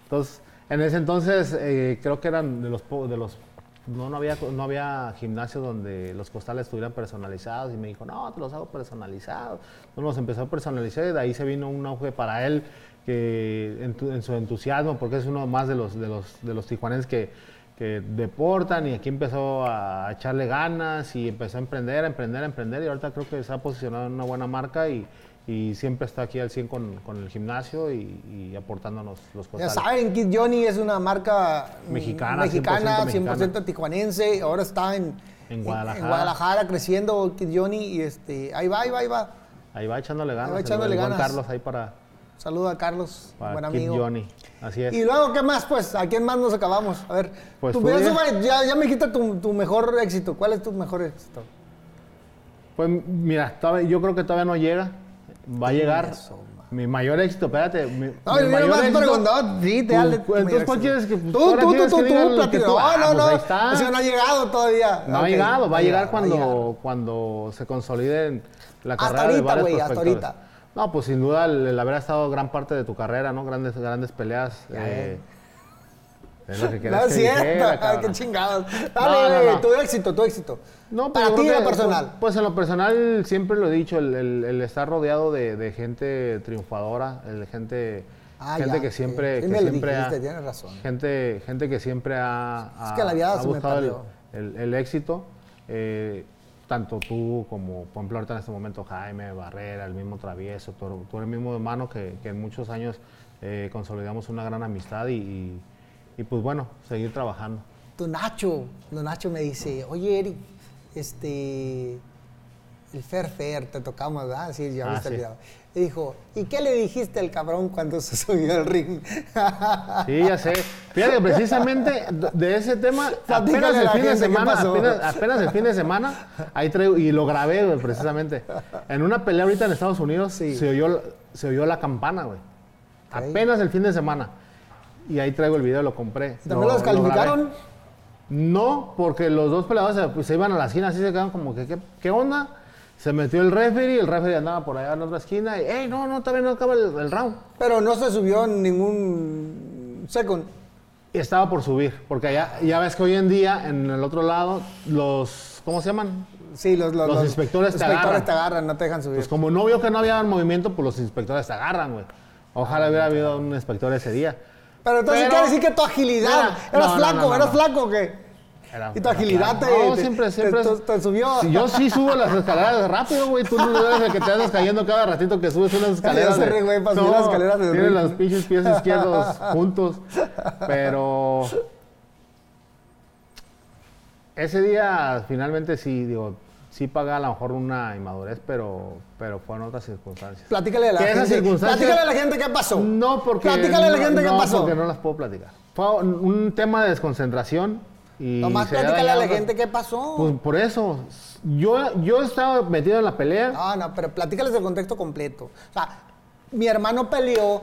Entonces, en ese entonces eh, creo que eran de los, de los no, no, había, no había gimnasio donde los costales estuvieran personalizados y me dijo, no, te los hago personalizados. Entonces nos empezó a personalizar y de ahí se vino un auge para él que en, tu- en su entusiasmo, porque es uno más de los, de los, de los tijuanenses que, que deportan y aquí empezó a echarle ganas y empezó a emprender, a emprender, a emprender y ahorita creo que se ha posicionado en una buena marca y, y siempre está aquí al 100 con, con el gimnasio y, y aportándonos los Ya costales. saben, Kid Johnny es una marca Mexicana, mexicana 100% 100%, mexicana. tijuanense. Ahora está en, En Guadalajara. Guadalajara creciendo Kid Johnny y este, ahí va, ahí va, ahí va. Ahí va echándole ganas. va el- echándole el ganas. Carlos ahí para, Saludo a Carlos, para buen Kid amigo. Johnny. Así es. Y luego, ¿qué más? Pues, ¿a quién más nos acabamos? A ver, Pues tú, ya, ya. me dijiste tu, tu mejor éxito. ¿Cuál es tu mejor éxito? Pues mira, todavía- yo creo que todavía no llega. Va a llegar. Eso, mi mayor éxito, espérate. Mi, No, mi yo mayor nomás éxito- preguntaba, sí, te dale. pues, entonces, ¿cuál quieres que- pues, Tú, tú, tú, tú, tú, tú- No, Ah, no, pues no. Es que no ha llegado todavía. No Ok, ha llegado, va a llegar cuando, cuando se consolide la Hasta carrera de ahorita, varios güey, hasta prospectores. ahorita. No, pues sin duda el, haber estado gran parte de tu carrera, ¿no? Grandes, grandes peleas. Eh, es lo que <laughs> querías No es que cierto, dijera, qué chingados. Dale, no, güey, no. tu éxito, tu éxito. No, Para pero ti, en lo que, personal. Pues, pues en lo personal siempre lo he dicho, el, el- el estar rodeado de, de gente triunfadora, el de gente, Ah, gente ya, que siempre, sí que siempre dijiste, ha, tienes razón. gente, gente que siempre ha, Es ha- que la me buscado el, el- el éxito. eh, tanto tú como, por ejemplo, ahorita en este momento Jaime, Barrera, el mismo Travieso, tú, tú eres el mismo hermano que, que en muchos años eh, consolidamos una gran amistad y, y- y, pues bueno, seguir trabajando. Tu Nacho, tu Nacho me dice, oye Eric, este, el Fer Fer, te tocamos, ¿verdad? Sí, ya Ah, viste el sí. Y dijo, ¿y qué le dijiste al cabrón cuando se subió al ring? <laughs> Sí, ya sé. Fíjate, precisamente de- ese tema, apenas el fin de semana, apenas, apenas el fin de semana, ahí traigo, y lo grabé, güey, precisamente. En una pelea ahorita en Estados Unidos Sí. se, oyó, se oyó la campana, güey. Apenas el fin de semana. Y ahí traigo el video, lo compré. ¿También Lo- lo lo grabé. descalificaron? No, porque los dos peleadores se, pues, se iban a la esquina, así se quedaban como que, ¿qué, qué onda? Se metió el referee, el referee andaba por allá en otra esquina y, ¡ey, no, no, todavía no acaba el, el round! Pero no se subió en ningún second. Y estaba por subir, porque allá, ya ves que hoy en día, en el otro lado, los, ¿cómo se llaman? Sí, los, los, Los inspectores te inspectores agarran. te agarran, no te dejan subir. Pues como no vio que no había movimiento, pues los inspectores te agarran, güey. Ojalá hubiera habido un inspector ese día. pero entonces pero- quiere decir que tu agilidad, Mira, eras no, flaco, no, no, eras flaco o qué? Y tu agilidad te- No, te- siempre, siempre. te- te subió. Yo sí subo las escaleras rápido, güey. Tú no eres el que te andas cayendo cada ratito que subes unas <laughs> escaleras. de- güey, para subir las escaleras del Tienes ring. los pinches pies <laughs> izquierdos juntos. Pero. Ese día, finalmente sí, digo, sí paga a lo mejor una inmadurez, pero, pero fueron otras circunstancias. Platícale a la gente. circunstancias- Platícale a la gente qué pasó. No, porque. Platícale a la no- gente qué no, pasó. porque no las puedo platicar. Fue un tema de desconcentración. Y había platícale a la gente qué pasó. Pues por eso. Yo, yo estaba metido en la pelea. No, no, pero platícales el contexto completo. O sea, mi hermano peleó.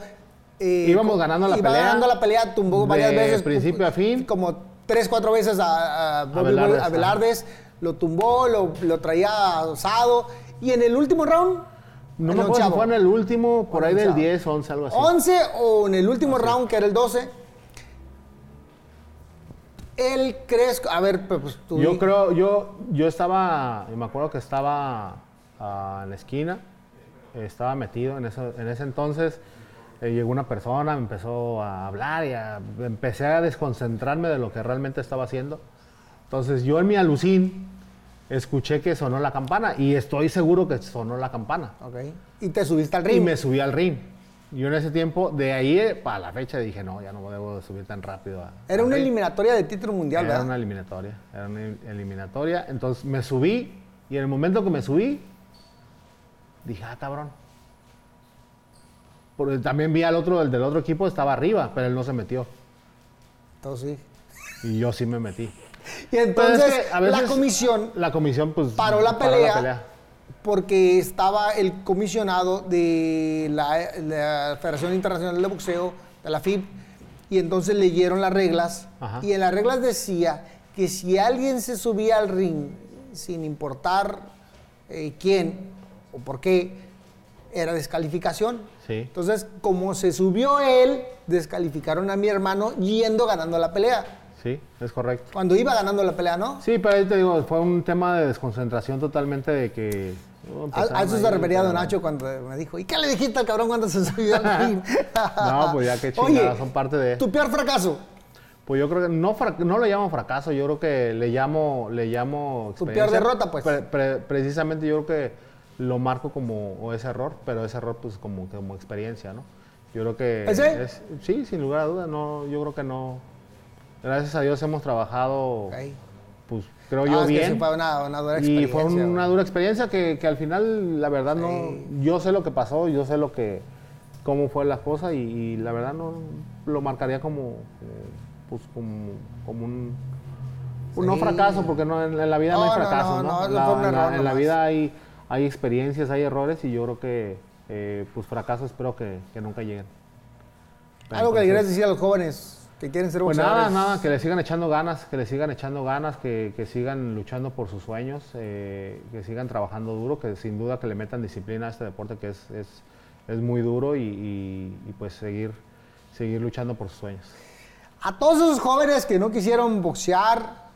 eh, Íbamos ganando la iba pelea. ganando la pelea, tumbó varias De veces. principio a fin. Como tres, cuatro veces a, a, Bobby Belardes, a Belardes, Lo tumbó, lo, lo traía osado. Y en el último round. No me acuerdo si fue en el último, por ahí del onceavo. 10, 11, algo así. 11 o en el último round, que era el 12. Él crees. A ver, pues tú. Yo creo, yo, yo estaba, me acuerdo que estaba ah, en la esquina, estaba metido en, eso, en ese entonces. eh, llegó una persona, me empezó a hablar y a- empecé a desconcentrarme de lo que realmente estaba haciendo. Entonces yo en mi alucín escuché que sonó la campana y estoy seguro que sonó la campana. Ok. Y te subiste al ring. Y me subí al ring. Yo en ese tiempo, de ahí eh, para la fecha, dije, no, ya no debo de subir tan rápido. a- Era una ring". eliminatoria de título mundial, Era ¿verdad? una eliminatoria, era una eliminatoria. Entonces me subí y en el momento que me subí, dije, ah, cabrón. Porque también vi al otro, el del otro equipo estaba arriba, pero él no se metió. Entonces, sí. Y yo sí me metí. <laughs> Y entonces a veces la comisión La comisión, pues. paró la pelea, porque estaba el comisionado de la, la Federación Internacional de Boxeo, de la FIB, y entonces leyeron las reglas. Ajá. Y en las reglas decía que si alguien se subía al ring, sin importar eh, quién o por qué, era descalificación. Sí. Entonces, como se subió él, descalificaron a mi hermano yendo ganando la pelea. Sí, es correcto. Cuando iba ganando la pelea, ¿no? Sí, pero ahí te digo, fue un tema de desconcentración totalmente de que. oh, A, empezaron a eso se refería Don Nacho cuando me dijo, ¿y qué le dijiste al cabrón cuando se subió al <laughs> ring? No, pues ya qué <laughs> Oye, chingadas, son parte de- Tu peor fracaso. Pues yo creo que no, no le llamo fracaso, yo creo que le llamo, le llamo Tu peor derrota, pues. Pre- pre- precisamente yo creo que lo marco como o ese error, pero ese error pues como, como experiencia, ¿no? Yo creo que ¿Ese? es- sí, sin lugar a dudas, no, yo creo que no. Gracias a Dios hemos trabajado, pues creo Ah, yo es que bien. sí fue una, una dura Y fue una dura experiencia que, que al final, la verdad, no. Yo sé lo que pasó, yo sé lo que. cómo fue la cosa y, y la verdad no lo marcaría como. como, pues como, como un. un no fracaso, porque no, en, en la vida no, No, hay fracasos, no, ¿no? no, la, en la- en vida hay, hay experiencias, hay errores y yo creo que, eh, pues fracasos espero que, que nunca lleguen. Algo que le quieras decir a los jóvenes que quieren ser pues boxeadores. nada, nada, que le sigan echando ganas, que le sigan echando ganas, que, que sigan luchando por sus sueños, eh, que sigan trabajando duro, que sin duda que le metan disciplina a este deporte que es, es, es muy duro y, y- y, pues seguir, seguir luchando por sus sueños. A todos esos jóvenes que no quisieron boxear,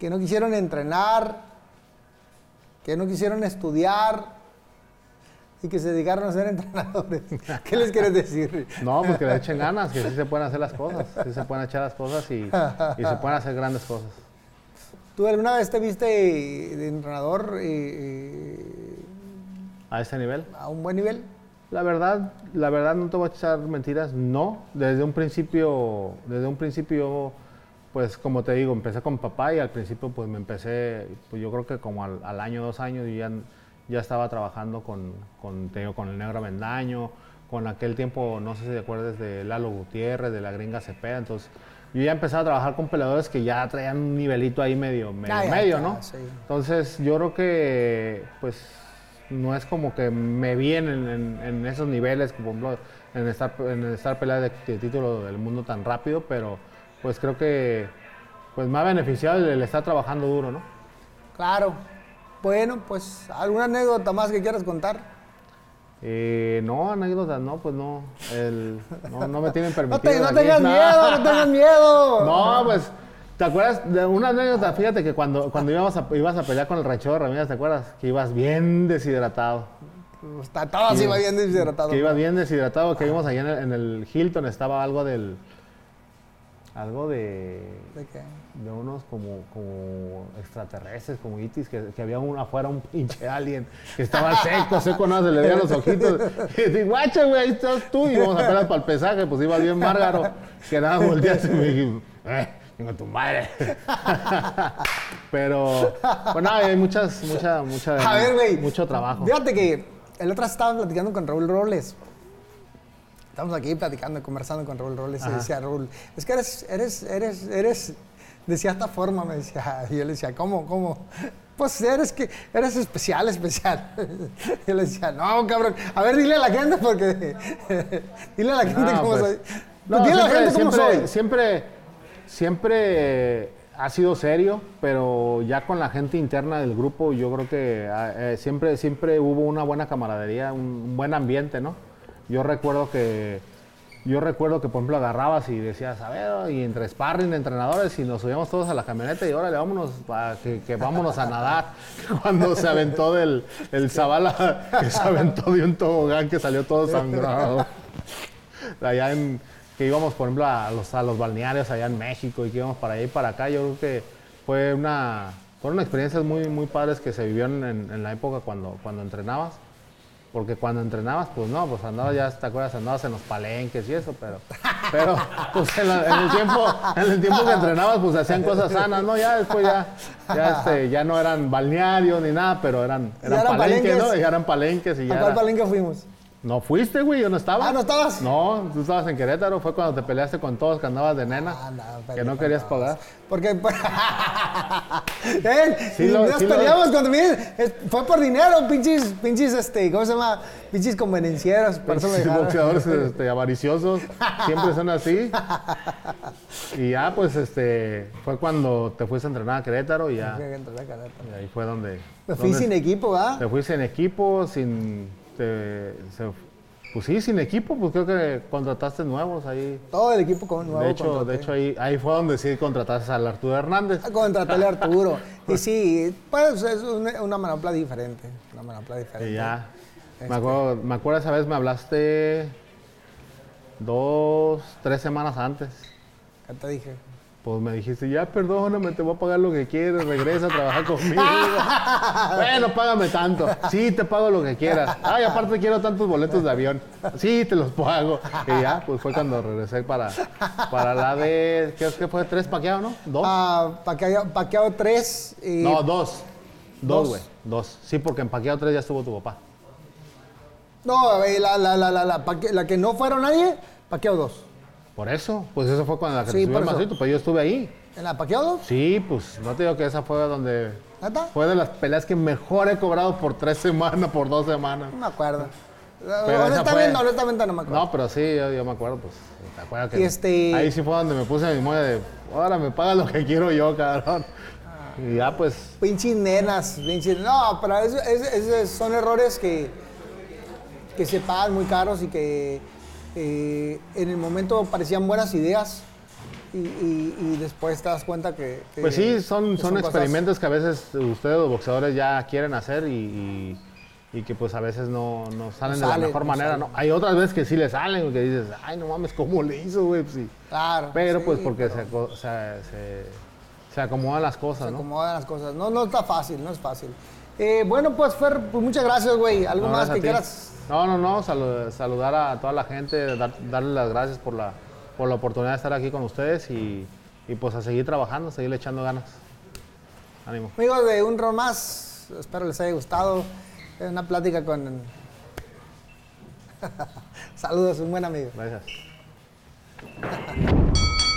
que no quisieron entrenar, que no quisieron estudiar y que se dedicaron a ser <laughs> entrenadores, ¿qué les quieres decir? No, pues que le echen ganas, que sí se pueden hacer las cosas, sí se pueden echar las cosas y, y se pueden hacer grandes cosas. ¿Tú alguna vez te viste de entrenador eh, eh, A este nivel. a un buen nivel? La verdad, la verdad no te voy a echar mentiras, no. Desde un principio, desde un principio, pues como te digo, empecé con papá y al principio pues me empecé, pues yo creo que como al, al año, dos años, yo ya, ya estaba trabajando con, con, te digo, con el Negro Mendaño, con aquel tiempo, no sé si te acuerdas de Lalo Gutiérrez, de la gringa Cepeda, entonces yo ya empezaba a trabajar con peleadores que ya traían un nivelito ahí medio, medio, ya, medio, ya, ¿no? sí. Entonces yo creo que pues no es como que me vi en, en- en esos niveles, como por ejemplo, en estar, en estar peleando de, de título del mundo tan rápido, pero pues creo que pues me ha beneficiado el, el estar trabajando duro, ¿no? Claro. Bueno, pues alguna anécdota más que quieras contar. Eh, no, anécdotas, no, pues no, el- no, no me tienen <laughs> No, permitido. te, no tengas miedo, no tengas <laughs> miedo. No, pues, ¿te acuerdas de una anécdota? Fíjate que cuando, cuando íbamos a, ibas a pelear con el ranchero Ramírez, ¿te acuerdas? Que ibas bien deshidratado. Está todo así, va bien deshidratado. Que ibas bien deshidratado, que vimos allá en el, en el Hilton, estaba algo del... Algo de... ¿De qué? De unos como, como extraterrestres, como itis, que, que había un, afuera un pinche alien que estaba seco, seco, no se le veían los ojitos. Y dije, guacha, güey, ahí estás tú. Y vamos apenas para el pesaje, pues iba bien márgaro, que nada, volteaste y me dije, eh, venga tu madre. <laughs> Pero, pues nada, hay muchas, mucha, mucha, A ver, güey. mucho trabajo. Fíjate que el otro estaba platicando con Raúl Robles. Estamos aquí platicando, conversando con Raúl Roles y Ajá. decía Raúl, es que eres, eres, eres, eres, de cierta forma, me decía. <laughs> Y yo le decía, ¿cómo, cómo? Pues eres que eres especial, especial. <laughs> Yo le decía, no, cabrón. A ver, dile a la gente porque. <laughs> dile a la gente No, cómo pues, soy. no, Pues dile a la siempre, gente cómo siempre, soy. siempre, siempre ha sido serio, pero ya con la gente interna del grupo, yo creo que ah, eh, siempre, siempre hubo una buena camaradería, un, un buen ambiente, ¿no? Yo recuerdo que, yo recuerdo que, por ejemplo, agarrabas y decías, a ver, y entre sparring de entrenadores, y nos subíamos todos a la camioneta y órale, vámonos, pa- que, que vámonos a nadar. <laughs> Cuando se aventó del el Zavala, <laughs> que se aventó de un tobogán que salió todo sangrado <laughs> allá en que íbamos por ejemplo a los, a los balnearios allá en México y que íbamos para allá y para acá yo creo que fue una fueron experiencias muy muy padres que se vivieron en, en la época cuando cuando entrenabas porque cuando entrenabas pues no pues andabas ya te acuerdas andabas en los palenques y eso pero pero pues en, la- en el tiempo en el tiempo que entrenabas pues hacían cosas sanas no ya después ya ya este ya no eran balnearios ni nada pero eran eran, eran palenques, no ya eran palenques y ¿A ya cuál era- palenque fuimos? No fuiste, güey, yo no estaba. Ah, ¿no estabas? No, tú estabas en Querétaro, fue cuando te peleaste con todos, que andabas de nena, Ah, no, que no querías pagar. Porque. <laughs> ¿Eh? Sí lo- nos sí lo- peleamos cuando Fue por dinero, pinches, pinches, este, ¿cómo se llama? Pinches convenencieros. Dejaron. boxeadores <laughs> este, avariciosos, siempre son así. Y ya, pues, este, fue cuando te fuiste a entrenar a Querétaro y ya, Fui a entrenar a Querétaro. y ahí fue donde... Me fui donde sin equipo, ¿verdad? Te fuiste en equipo, sin... te- se- pues sí, sin equipo, pues creo que contrataste nuevos ahí. Todo el equipo con nuevo. De hecho, contraté. de hecho ahí, ahí fue donde sí contrataste al Arturo Hernández. Contraté a Arturo. <laughs> y sí, pues es una, una manopla diferente. Una manopla diferente. Y ya. Este. Me acuerdo, me acuerdo esa vez me hablaste dos, tres semanas antes. ¿Qué te dije? Pues me dijiste, ya perdóname, te voy a pagar lo que quieres, regresa a trabajar conmigo. <laughs> bueno, págame tanto. Sí, te pago lo que quieras. Ay, aparte quiero tantos boletos de avión. Sí, te los pago. Y ya, pues fue cuando regresé para, para la de, ¿qué, qué fue? ¿Tres paqueados, no? ¿Dos? Ah, paqueado, paqueado tres y. no, dos. dos. Güey. Dos. Sí, porque en paqueado tres ya estuvo tu papá. No, la, la, la, la, la, la que no fueron nadie, paqueado dos. Por eso, pues eso fue cuando la que Sí, subió el masito, pero yo estuve ahí. ¿En la paqueado? Sí, pues no te digo que esa fue donde. ¿Neta? Fue de las peleas que mejor he cobrado por tres semanas, por dos semanas. No me acuerdo. esa honestamente, fue- honestamente no me acuerdo. No, pero sí, yo, yo me acuerdo, pues. ¿Te acuerdas que este- Ahí sí fue donde me puse mi moda de. Ahora me pagas lo que quiero yo, cabrón. Y ya, pues. Pinches nenas, pinches. No, pero eso- es- esos son errores que, que se pagan muy caros y que eh, en el momento parecían buenas ideas y, y- y después te das cuenta que. que- Pues sí, son, son cosas- experimentos que a veces ustedes los boxeadores ya quieren hacer y, y- que pues a veces no, no salen de la mejor no manera. ¿no? Hay otras veces que sí le salen, que dices, ay, no mames, ¿cómo le hizo, güey? Pues sí. Claro. Pero sí, pues porque pero se, se, se- se acomodan las cosas, se ¿no? acomodan las cosas. No, no está fácil, no es fácil. Eh, bueno, pues Fer, pues muchas gracias, güey. ¿Algo No, más que a quieras? No, no, no, salu- saludar a toda la gente, dar- darle las gracias por la, por la oportunidad de estar aquí con ustedes y, y, pues a seguir trabajando, seguirle echando ganas. Ánimo. Amigos de Un Rol Más, espero les haya gustado. Es una plática con. <laughs> Saludos, un buen amigo. Gracias. <laughs>